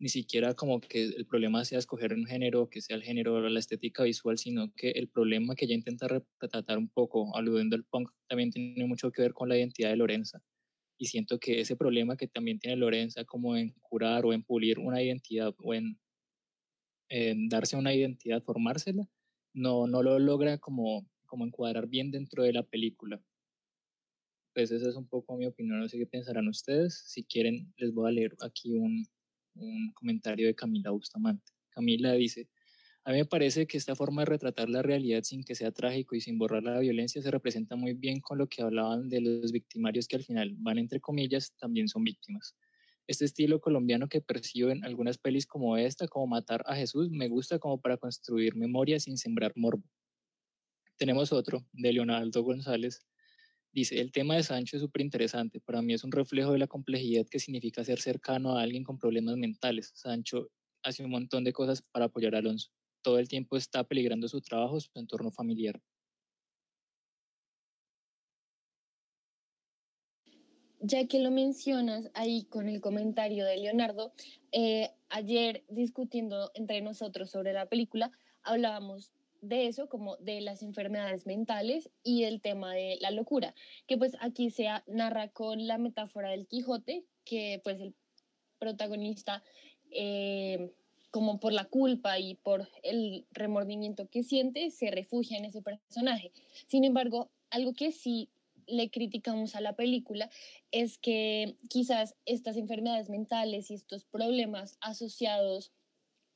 [SPEAKER 7] Ni siquiera como que el problema sea escoger un género, que sea el género o la estética visual, sino que el problema que ella intenta retratar un poco, aludiendo al punk, también tiene mucho que ver con la identidad de Lorenza. Y siento que ese problema que también tiene Lorenza, como en curar o en pulir una identidad o en, en darse una identidad, formársela, no, no lo logra como como encuadrar bien dentro de la película. Pues esa es un poco mi opinión, no sé qué pensarán ustedes. Si quieren, les voy a leer aquí un, un comentario de Camila Bustamante. Camila dice, a mí me parece que esta forma de retratar la realidad sin que sea trágico y sin borrar la violencia se representa muy bien con lo que hablaban de los victimarios que al final van entre comillas, también son víctimas. Este estilo colombiano que percibo en algunas pelis como esta, como Matar a Jesús, me gusta como para construir memoria sin sembrar morbo. Tenemos otro, de Leonardo González. Dice, el tema de Sancho es súper interesante. Para mí es un reflejo de la complejidad que significa ser cercano a alguien con problemas mentales. Sancho hace un montón de cosas para apoyar a Alonso. Todo el tiempo está peligrando su trabajo, su entorno familiar.
[SPEAKER 6] Ya que lo mencionas ahí con el comentario de Leonardo, eh, ayer discutiendo entre nosotros sobre la película, hablábamos de eso, como de las enfermedades mentales y el tema de la locura, que pues aquí se narra con la metáfora del Quijote, que pues el protagonista, eh, como por la culpa y por el remordimiento que siente, se refugia en ese personaje. Sin embargo, algo que sí le criticamos a la película es que quizás estas enfermedades mentales y estos problemas asociados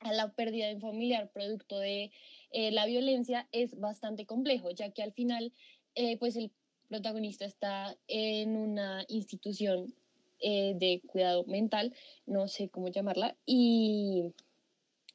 [SPEAKER 6] a la pérdida de un familiar producto de eh, la violencia es bastante complejo, ya que al final, eh, pues el protagonista está en una institución eh, de cuidado mental, no sé cómo llamarla, y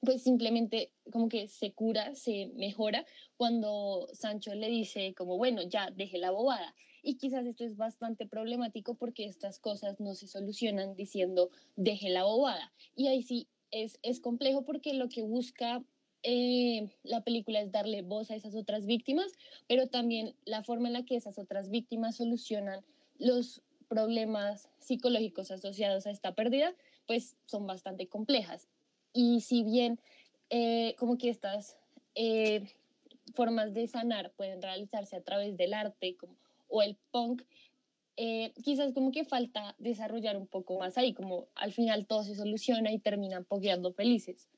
[SPEAKER 6] pues simplemente como que se cura, se mejora cuando Sancho le dice como, bueno, ya deje la bobada. Y quizás esto es bastante problemático porque estas cosas no se solucionan diciendo, deje la bobada. Y ahí sí es, es complejo porque lo que busca eh, la película es darle voz a esas otras víctimas, pero también la forma en la que esas otras víctimas solucionan los problemas psicológicos asociados a esta pérdida, pues son bastante complejas. Y si bien eh, como que estas eh, formas de sanar pueden realizarse a través del arte como, o el punk, eh, quizás como que falta desarrollar un poco más ahí, como al final todo se soluciona y terminan pogueando felices.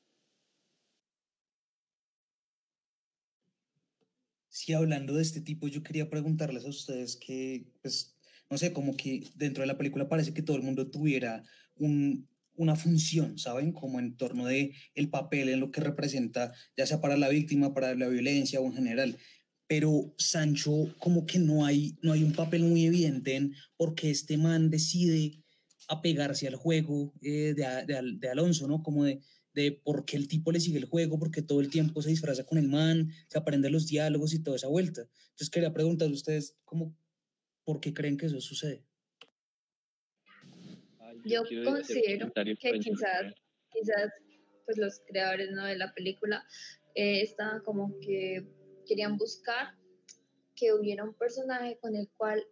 [SPEAKER 8] Hablando de este tipo, yo quería preguntarles a ustedes que, pues, no sé, como que dentro de la película parece que todo el mundo tuviera un, una función, ¿saben? Como en torno de el papel, en lo que representa, ya sea para la víctima, para la violencia o en general. Pero Sancho, como que no hay, no hay un papel muy evidente en por qué este man decide apegarse al juego eh, de, de, de Alonso, ¿no? Como de, de por qué el tipo le sigue el juego, porque todo el tiempo se disfraza con el man, se aprende los diálogos y toda esa vuelta. Entonces quería preguntar a ustedes, ¿cómo, ¿por qué creen que eso sucede?
[SPEAKER 5] Yo considero que quizás, quizás pues los creadores ¿no? de la película eh, estaban como que querían buscar que hubiera un personaje con el cual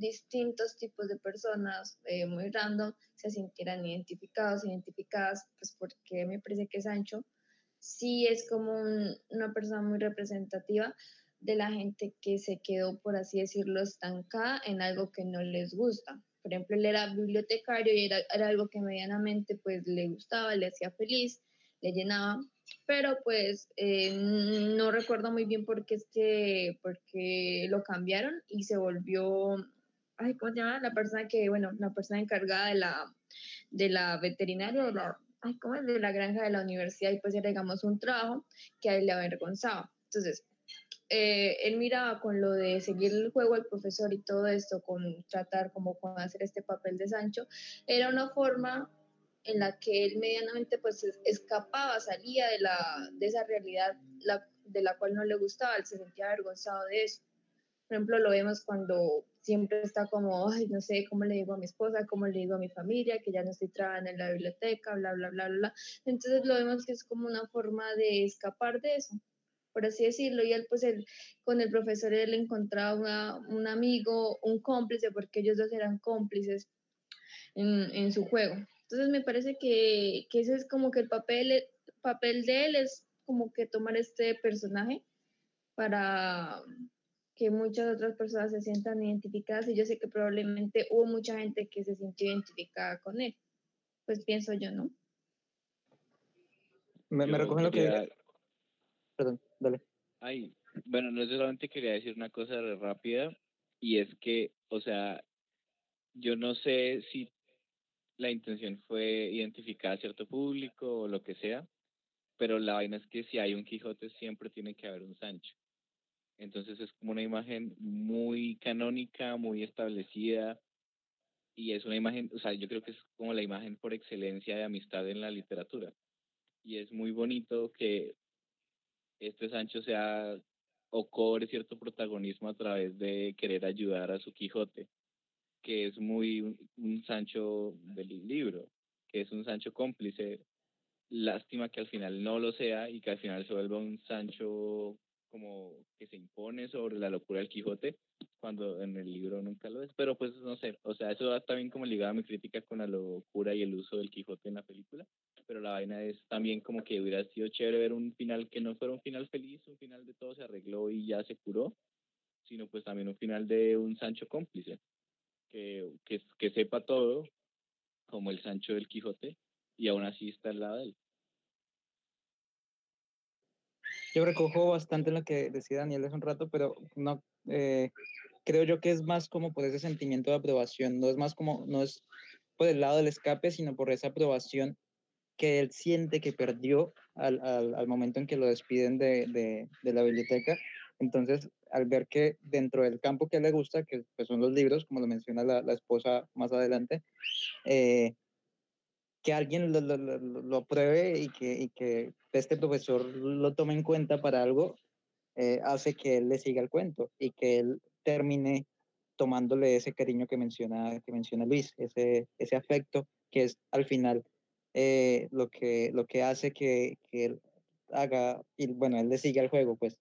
[SPEAKER 5] distintos tipos de personas eh, muy random se sintieran identificados, identificadas, pues porque me parece que Sancho sí es como una persona muy representativa de la gente que se quedó, por así decirlo, estancada en algo que no les gusta. Por ejemplo, él era bibliotecario y era, era algo que medianamente pues le gustaba, le hacía feliz, le llenaba, pero pues eh, no recuerdo muy bien por qué, este, porque lo cambiaron y se volvió ay, ¿cómo se llama? La persona que, bueno, la persona encargada de la, de la veterinaria, de la, ay, ¿cómo es? De la granja de la universidad, y pues era, digamos, un trabajo que a él le avergonzaba. Entonces, eh, él miraba con lo de seguir el juego al profesor y todo esto, con tratar como con hacer este papel de Sancho, era una forma en la que él medianamente pues escapaba, salía de, la, de esa realidad la, de la cual no le gustaba, él se sentía avergonzado de eso. Por ejemplo, lo vemos cuando siempre está como, ay, no sé cómo le digo a mi esposa, cómo le digo a mi familia, que ya no estoy trabajando en la biblioteca, bla, bla, bla, bla. Entonces lo vemos que es como una forma de escapar de eso, por así decirlo. Y él, pues, él, con el profesor, él encontraba un amigo, un cómplice, porque ellos dos eran cómplices en, en su juego. Entonces me parece que, que, ese es como que el papel, papel de él es como que tomar este personaje para que muchas otras personas se sientan identificadas y yo sé que probablemente hubo mucha gente que se sintió identificada con él. Pues pienso yo, ¿no?
[SPEAKER 3] Me, me recogen lo que... Perdón, dale.
[SPEAKER 4] Ay, bueno, no solamente quería decir una cosa rápida y es que, o sea, yo no sé si la intención fue identificar a cierto público o lo que sea, pero la vaina es que si hay un Quijote siempre tiene que haber un Sancho. Entonces es como una imagen muy canónica, muy establecida y es una imagen, o sea, yo creo que es como la imagen por excelencia de amistad en la literatura. Y es muy bonito que este Sancho sea o cobre cierto protagonismo a través de querer ayudar a su Quijote, que es muy un, Sancho del libro, que es un Sancho cómplice. Lástima que al final no lo sea y que al final se vuelva un Sancho como que se impone sobre la locura del Quijote, cuando en el libro nunca lo es. Pero pues no sé, o sea, eso va también como ligado a mi crítica con la locura y el uso del Quijote en la película. Pero la vaina es también como que hubiera sido chévere ver un final que no fuera un final feliz, un final de todo se arregló y ya se curó, sino pues también un final de un Sancho cómplice, que, que, que sepa todo, como el Sancho del Quijote, y aún así está al lado de él.
[SPEAKER 3] Yo recojo bastante lo que decía Daniel hace un rato, pero no eh, creo yo que es más como por ese sentimiento de aprobación, no es más como, no es por el lado del escape, sino por esa aprobación que él siente que perdió al, al, al momento en que lo despiden de, de, de, la biblioteca. Entonces, al ver que dentro del campo que le gusta, que pues son los libros, como lo menciona la, la esposa más adelante, eh, que alguien lo, lo, lo, lo pruebe y que, y que, este profesor lo tome en cuenta para algo, eh, hace que él le siga el cuento y que él termine tomándole ese cariño que menciona, que menciona Luis, ese, ese afecto que es al final eh, lo, que, lo que hace que, que él haga, y bueno, él le siga el juego, pues,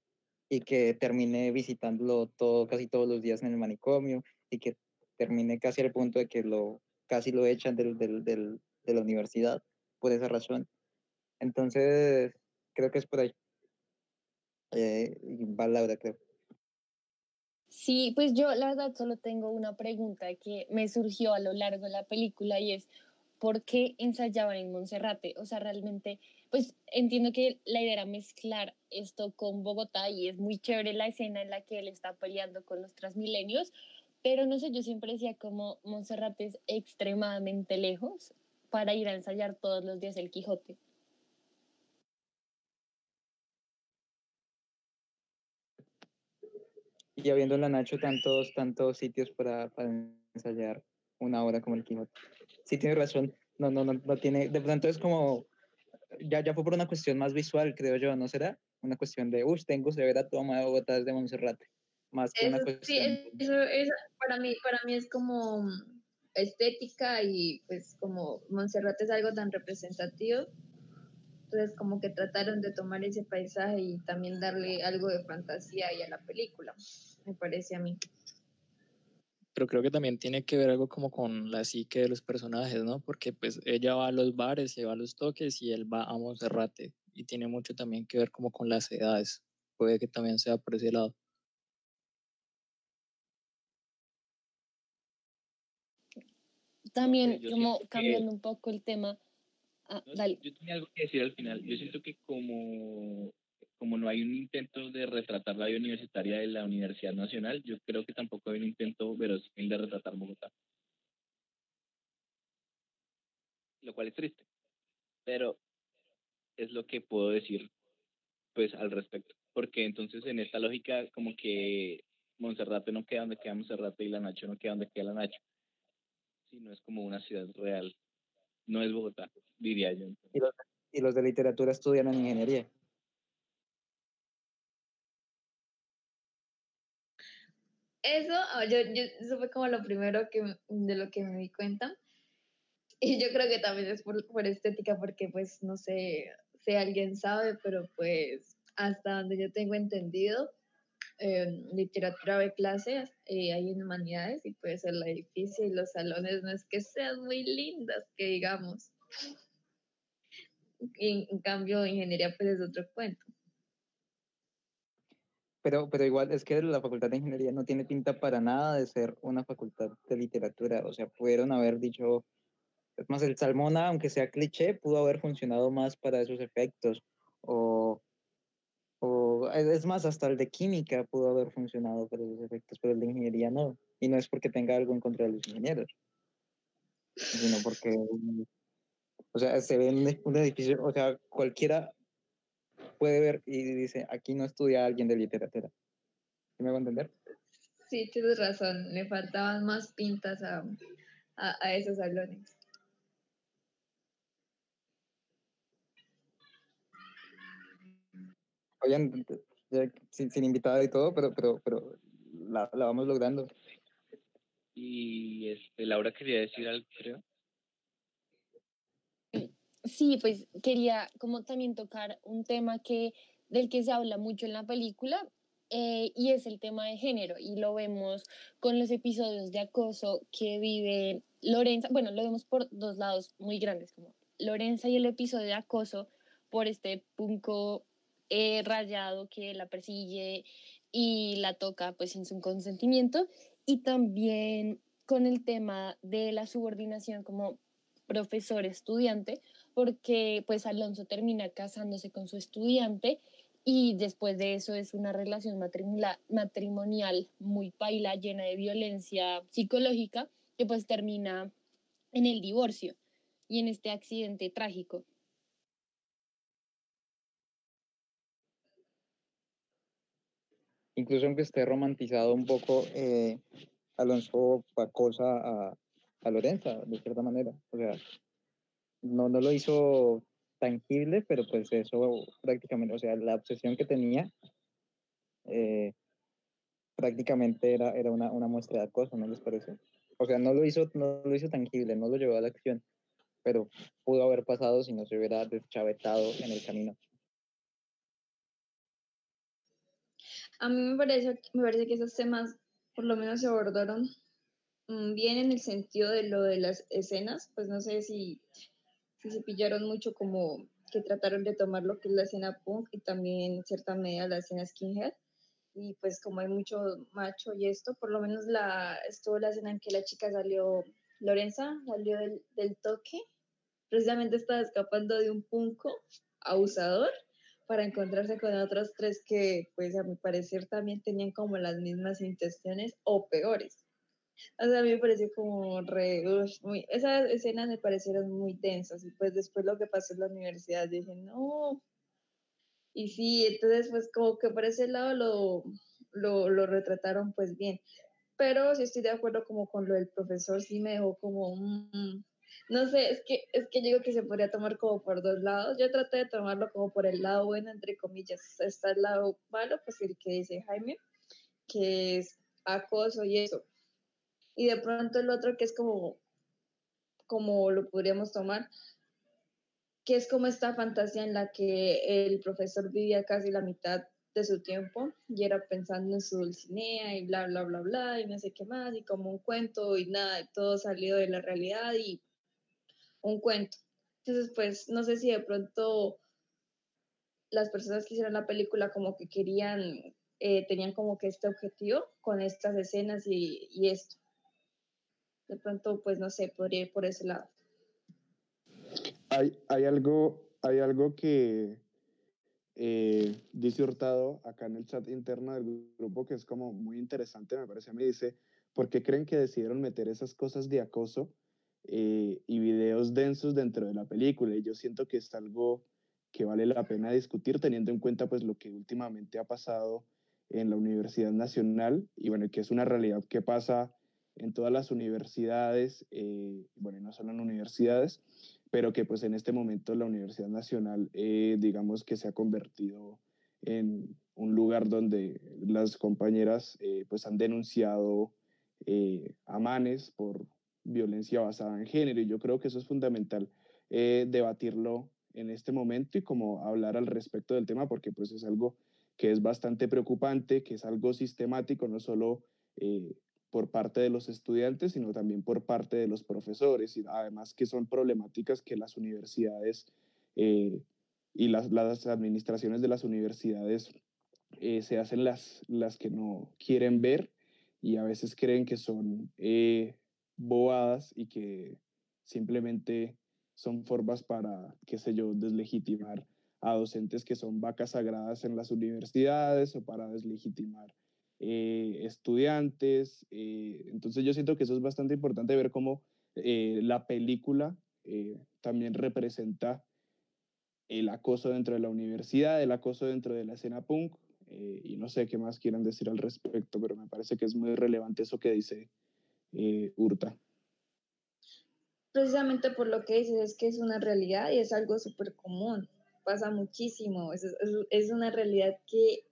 [SPEAKER 3] y que termine visitándolo todo, casi todos los días en el manicomio y que termine casi al punto de que lo casi lo echan del, del, de la universidad por esa razón. Entonces, creo que es por ahí. Eh, va Laura, creo.
[SPEAKER 6] Sí, pues yo la verdad solo tengo una pregunta que me surgió a lo largo de la película y es, ¿por qué ensayaban en Monserrate? O sea, realmente, pues entiendo que la idea era mezclar esto con Bogotá y es muy chévere la escena en la que él está peleando con los transmilenios, pero no sé, yo siempre decía como Monserrate es extremadamente lejos para ir a ensayar todos los días el Quijote.
[SPEAKER 3] Y habiendo en la Nacho tantos, tantos sitios para, para ensayar una hora como el Quijote. Sí, tiene razón. No, no, no, no tiene. De pronto es como. Ya, ya fue por una cuestión más visual, creo yo, ¿no será? Una cuestión de, uy, tengo severa toma de Bogotá desde Monserrate. Más que una
[SPEAKER 5] Eso,
[SPEAKER 3] cuestión.
[SPEAKER 5] sí, eso, eso para, mí, para mí es como estética y pues como Monserrate es algo tan representativo. Entonces como que trataron de tomar ese paisaje y también darle algo de fantasía y a la película, me parece a mí.
[SPEAKER 7] Pero creo que también tiene que ver algo como con la psique de los personajes, ¿no? Porque pues ella va a los bares y va a los toques y él va a Monserrate. Y tiene mucho también que ver como con las edades. Puede que también sea por ese lado.
[SPEAKER 6] También, como
[SPEAKER 4] que-
[SPEAKER 6] cambiando un poco el tema. Ah,
[SPEAKER 4] No,
[SPEAKER 6] dale.
[SPEAKER 4] Yo tenía algo que decir al final. Yo siento que como, como no hay un intento de retratar la vida universitaria de la Universidad Nacional, yo creo que tampoco hay un intento verosímil de retratar Bogotá. Lo cual es triste. Pero es lo que puedo decir pues al respecto. Porque entonces en esta lógica como que Monserrate no queda donde queda Monserrate y la Nacho no queda donde queda la Nacho. Sino es como una ciudad real. No es Bogotá, diría yo.
[SPEAKER 3] Y los, y los de literatura estudian en ingeniería.
[SPEAKER 5] Eso, ah, yo, yo, eso fue como lo primero que, de lo que me di cuenta. Y yo creo que también es por, por estética, porque pues no sé si alguien sabe, pero pues hasta donde yo tengo entendido, eh, literatura de clases, eh, hay en humanidades y pues el edificio y los salones no es que sean muy lindas, que digamos. Y en cambio, ingeniería pues es otro cuento.
[SPEAKER 3] Pero, pero igual es que la facultad de ingeniería no tiene pinta para nada de ser una facultad de literatura. O sea, pudieron haber dicho, es más, el Salmona, aunque sea cliché, pudo haber funcionado más para esos efectos. O, o es es más, hasta el de química pudo haber funcionado para esos efectos, pero el de ingeniería no. Y no es porque tenga algo en contra de los ingenieros, sino porque, o sea, se ve un edificio, o sea, cualquiera puede ver y dice, aquí no estudia alguien de literatura. ¿Sí me va a entender?
[SPEAKER 5] Sí, tienes razón, le faltaban más pintas a, a, a esos salones.
[SPEAKER 3] Oigan, ya sin, sin invitada y todo, pero, pero, pero la, la vamos logrando.
[SPEAKER 4] Y este, Laura quería decir algo, creo.
[SPEAKER 6] Sí, pues quería como también tocar un tema que, del que se habla mucho en la película eh, y es el tema de género y lo vemos con los episodios de acoso que vive Lorenza, bueno, lo vemos por dos lados muy grandes, como Lorenza y el episodio de acoso por este punco rayado que la persigue y la toca pues sin su consentimiento y también con el tema de la subordinación como profesor-estudiante, porque pues Alonso termina casándose con su estudiante y después de eso es una relación matrimonial muy paila, llena de violencia psicológica, que pues termina en el divorcio y en este accidente trágico.
[SPEAKER 3] Incluso aunque esté romantizado un poco, eh, Alonso acosa a, a Lorenza, de cierta manera. O sea, no, no lo hizo tangible, pero pues eso prácticamente, o sea, la obsesión que tenía eh, prácticamente era, era una, una muestra de acoso, ¿no les parece? O sea, no lo hizo, no lo hizo tangible, no lo llevó a la acción, pero pudo haber pasado si no se hubiera deschavetado en el camino.
[SPEAKER 5] A mí me parece, me parece que esos temas por lo menos se abordaron mm, bien en el sentido de lo de las escenas, pues no sé si, si se pillaron mucho como que trataron de tomar lo que es la escena punk y también en cierta medida la escena skinhead. Y pues como hay mucho macho y esto, por lo menos la, estuvo la escena en que la chica salió, Lorenza salió del, del toque, precisamente estaba escapando de un punco abusador para encontrarse con otros tres que, pues a mi parecer, también tenían como las mismas intenciones o peores. O sea, a mí me pareció como re, ush, muy, esas escenas me parecieron muy densas y pues después lo que pasó en la universidad dije, no. Y sí, entonces pues como que por ese lado lo, lo, lo retrataron pues bien. Pero sí estoy de acuerdo como con lo del profesor, sí me dejó como, mm, no sé, es que, es que digo que se podría tomar como por dos lados. Yo traté de tomarlo como por el lado bueno, entre comillas. Está el lado malo, pues el que dice Jaime, que es acoso y eso. Y de pronto el otro que es como, como lo podríamos tomar, que es como esta fantasía en la que el profesor vivía casi la mitad de su tiempo y era pensando en su dulcinea y bla, bla, bla, bla, y no sé qué más, y como un cuento y nada, todo salió de la realidad y un cuento. Entonces, pues, no sé si de pronto las personas que hicieron la película como que querían, eh, tenían como que este objetivo con estas escenas y, y esto. De pronto, pues, no sé, podría ir por ese lado.
[SPEAKER 10] Hay, hay, algo, hay algo que eh, dice Hurtado acá en el chat interno del grupo que es como muy interesante, me parece. Me dice, ¿por qué creen que decidieron meter esas cosas de acoso eh, y videos densos dentro de la película? Y yo siento que es algo que vale la pena discutir teniendo en cuenta pues lo que últimamente ha pasado en la Universidad Nacional y bueno, que es una realidad que pasa en todas las universidades, eh, bueno, no solo en universidades, pero que pues en este momento la Universidad Nacional, eh, digamos que se ha convertido en un lugar donde las compañeras eh, pues han denunciado eh, a Manes por violencia basada en género y yo creo que eso es fundamental eh, debatirlo en este momento y como hablar al respecto del tema porque pues es algo que es bastante preocupante, que es algo sistemático, no solo eh, por parte de los estudiantes, sino también por parte de los profesores, y además que son problemáticas que las universidades eh, y las, las, administraciones de las universidades se hacen las, las que no quieren ver y a veces creen que son bobadas y que simplemente son formas para, qué sé yo, deslegitimar a docentes que son vacas sagradas en las universidades o para deslegitimar eh, estudiantes. Eh, entonces yo siento que eso es bastante importante ver cómo eh, la película eh, también representa el acoso dentro de la universidad, el acoso dentro de la escena punk, eh, y no sé qué más quieran decir al respecto, pero me parece que es muy relevante eso que dice eh.
[SPEAKER 5] Precisamente por lo que dices, es que es una realidad y es algo súper común, pasa muchísimo, es, es, es una realidad que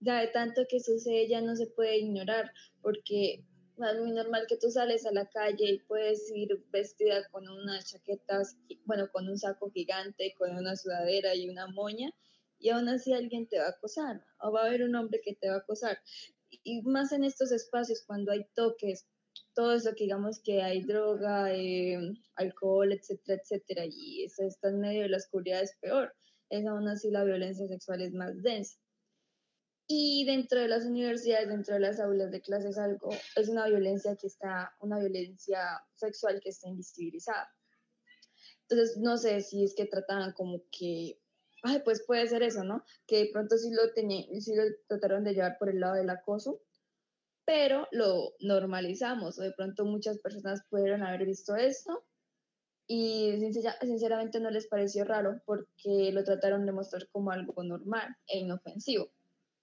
[SPEAKER 5] ya de tanto que sucede ya no se puede ignorar, porque es muy normal que tú sales a la calle y puedes ir vestida con una chaqueta, bueno, con un saco gigante, con una sudadera y una moña, y aún así alguien te va a acosar, o va a haber un hombre que te va a acosar. Y más en estos espacios, cuando hay toques, todo eso que digamos que hay droga, eh, alcohol, etcétera, etcétera, y eso está en medio de la oscuridad es peor. Es aún así la violencia sexual es más densa. Y dentro de las universidades, dentro de las aulas de clases, algo es una violencia que está, una violencia sexual que está invisibilizada. Entonces, no sé si es que trataban como que, ay, pues puede ser eso, ¿no? Que de pronto sí lo, sí lo trataron de llevar por el lado del acoso, pero lo normalizamos, de pronto muchas personas pudieron haber visto esto y sinceramente no les pareció raro porque lo trataron de mostrar como algo normal e inofensivo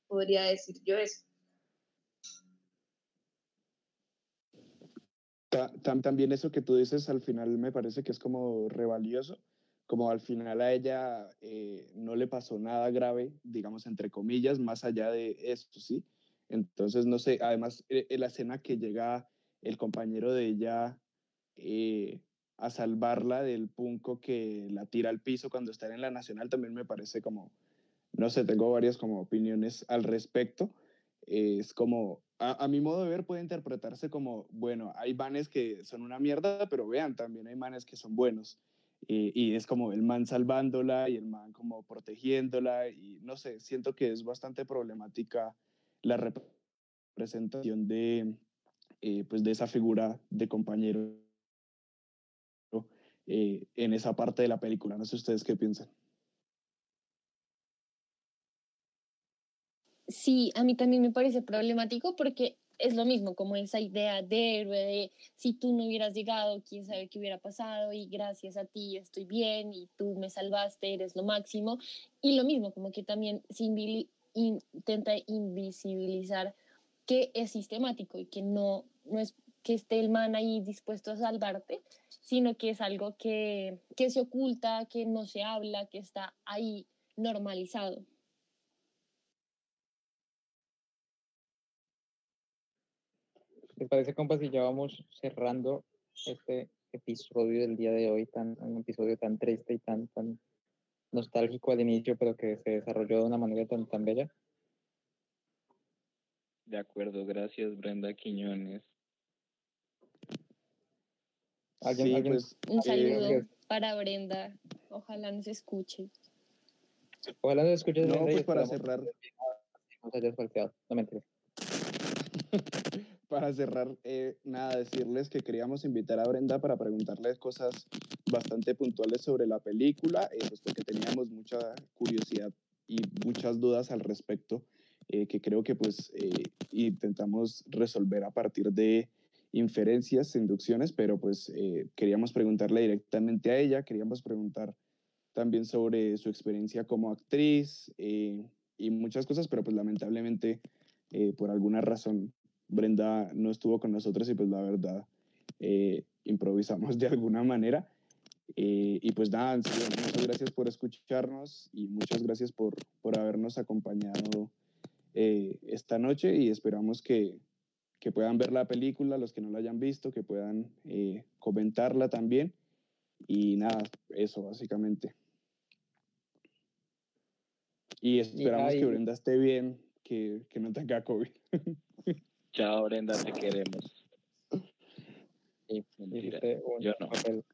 [SPEAKER 5] podría decir yo eso.
[SPEAKER 10] También eso que tú dices al final me parece que es como revalioso, como al final a ella eh, no le pasó nada grave, digamos entre comillas, más allá de esto, ¿sí? Entonces, no sé, además en eh, la escena que llega el compañero de ella eh, a salvarla del punco que la tira al piso cuando está en la nacional también me parece como, no sé, tengo varias como opiniones al respecto. Es como, a, a, mi modo de ver puede interpretarse como, bueno, hay manes que son una mierda, pero vean, también hay manes que son buenos. Eh, y es como el man salvándola y el man como protegiéndola y no sé, siento que es bastante problemática la representación de, eh, pues de esa figura de compañero eh, en esa parte de la película. No sé ustedes qué piensan.
[SPEAKER 6] Sí, a mí también me parece problemático porque es lo mismo, como esa idea de héroe, de si tú no hubieras llegado, quién sabe qué hubiera pasado y gracias a ti estoy bien y tú me salvaste, eres lo máximo. Y lo mismo, como que también se intenta invisibilizar que es sistemático y que no, no es que esté el man ahí dispuesto a salvarte, sino que es algo que, que se oculta, que no se habla, que está ahí normalizado.
[SPEAKER 3] ¿Les parece, compas, si ya vamos cerrando este episodio del día de hoy, tan, un episodio tan triste y tan, tan nostálgico al inicio, pero que se desarrolló de una manera tan, tan bella?
[SPEAKER 4] De acuerdo, gracias Brenda Quiñones.
[SPEAKER 3] ¿Alguien,
[SPEAKER 10] Sí,
[SPEAKER 3] alguien-
[SPEAKER 10] pues,
[SPEAKER 6] Un
[SPEAKER 10] eh,
[SPEAKER 6] saludo para Brenda. Ojalá nos escuche.
[SPEAKER 3] Ojalá nos escuches
[SPEAKER 10] no,
[SPEAKER 3] Brenda,
[SPEAKER 10] pues para cerrar.
[SPEAKER 3] No mentiras. [LAUGHS]
[SPEAKER 10] para cerrar, eh, nada, decirles que queríamos invitar a Brenda para preguntarle cosas bastante puntuales sobre la película, eh, pues porque teníamos mucha curiosidad y muchas dudas al respecto, eh, que creo que pues eh, intentamos resolver a partir de inferencias, inducciones, pero pues queríamos preguntarle directamente a ella, queríamos preguntar también sobre su experiencia como actriz y muchas cosas, pero pues lamentablemente por alguna razón Brenda no estuvo con nosotros y pues la verdad eh, improvisamos de alguna manera. Eh, y pues nada, muchas gracias por escucharnos y muchas gracias por, por habernos acompañado eh, esta noche y esperamos que, que puedan ver la película, los que no la hayan visto, que puedan comentarla también. Y nada, eso básicamente. Y esperamos que Brenda esté bien, que, que no tenga COVID. [LAUGHS]
[SPEAKER 4] Chao Brenda, te queremos.
[SPEAKER 3] Y
[SPEAKER 4] Mentira, yo no.
[SPEAKER 3] papel.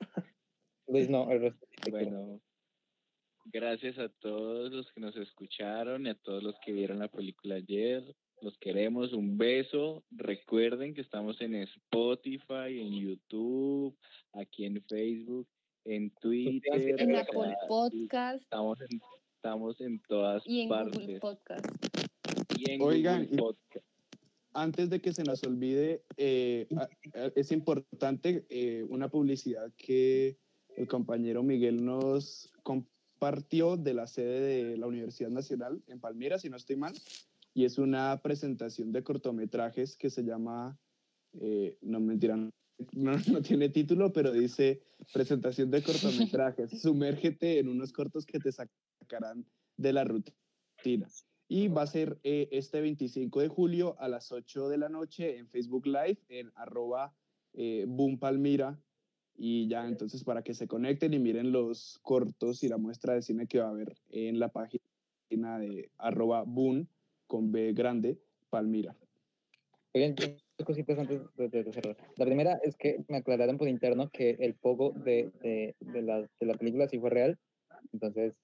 [SPEAKER 3] [LAUGHS] Luis, no, el resto.
[SPEAKER 4] Bueno, gracias a todos los que nos escucharon y a todos los que vieron la película ayer. Los queremos, un beso. Recuerden que estamos en Spotify, en YouTube, aquí en Facebook, en Twitter.
[SPEAKER 6] En
[SPEAKER 4] o
[SPEAKER 6] Apple
[SPEAKER 4] sea,
[SPEAKER 6] Podcast
[SPEAKER 4] Estamos en, estamos en todas
[SPEAKER 6] y en
[SPEAKER 4] partes.
[SPEAKER 6] Google Podcast.
[SPEAKER 4] Y en
[SPEAKER 10] Oigan,
[SPEAKER 4] Google Podcast.
[SPEAKER 10] Antes de que se nos olvide, eh, es importante eh, una publicidad que el compañero Miguel nos compartió de la sede de la Universidad Nacional en Palmira, si no estoy mal, y es una presentación de cortometrajes que se llama, eh, no mentira, no, no tiene título, pero dice presentación de cortometrajes, [LAUGHS] sumérgete en unos cortos que te sacarán de la rutina. Y va a ser eh, este 25 de julio a las 8 de la noche en Facebook Live en arroba eh, Boom Palmira. Y ya entonces para que se conecten y miren los cortos y la muestra de cine que va a haber en la página de arroba Boom con B grande Palmira.
[SPEAKER 3] Dos cositas antes de cerrar. La primera es que me aclararon por interno que el pogo de, de, de la, de la película sí fue real. Entonces,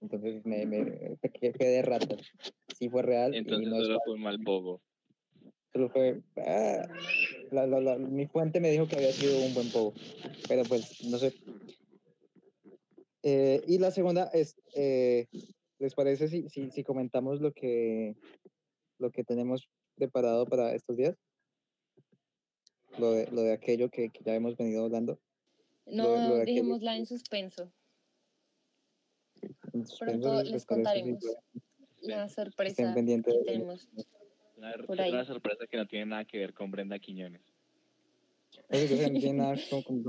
[SPEAKER 3] entonces me, me que- quedé de rato. Sí fue real y
[SPEAKER 4] Entonces
[SPEAKER 3] no es
[SPEAKER 4] solo fue un mal pogo.
[SPEAKER 3] solo fue. ah, la- la- la- mi fuente me dijo que había sido un buen pogo. Pero pues, no sé. Eh, y la segunda es, eh, ¿les parece si, si, si comentamos lo que, lo que tenemos preparado para estos días? Lo de, lo de aquello que, que ya hemos venido hablando.
[SPEAKER 6] No
[SPEAKER 3] Lo lo de aquello
[SPEAKER 6] dejémosla en suspenso. Pronto
[SPEAKER 3] ¿les
[SPEAKER 6] les contaremos la sorpresa que
[SPEAKER 3] de-
[SPEAKER 6] tenemos.
[SPEAKER 4] Una, una sorpresa que no tiene nada que ver con Brenda Quiñones. [LAUGHS]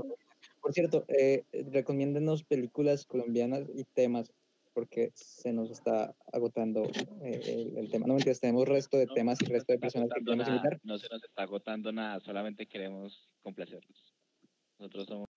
[SPEAKER 3] Por cierto, eh, recomiéndenos películas colombianas y temas, porque se nos está agotando eh, el, el tema. No mentiras, tenemos resto de
[SPEAKER 4] No,
[SPEAKER 3] temas y resto de personas que queremos
[SPEAKER 4] nada,
[SPEAKER 3] invitar.
[SPEAKER 4] No se nos está agotando nada, solamente queremos complacerlos. Nosotros somos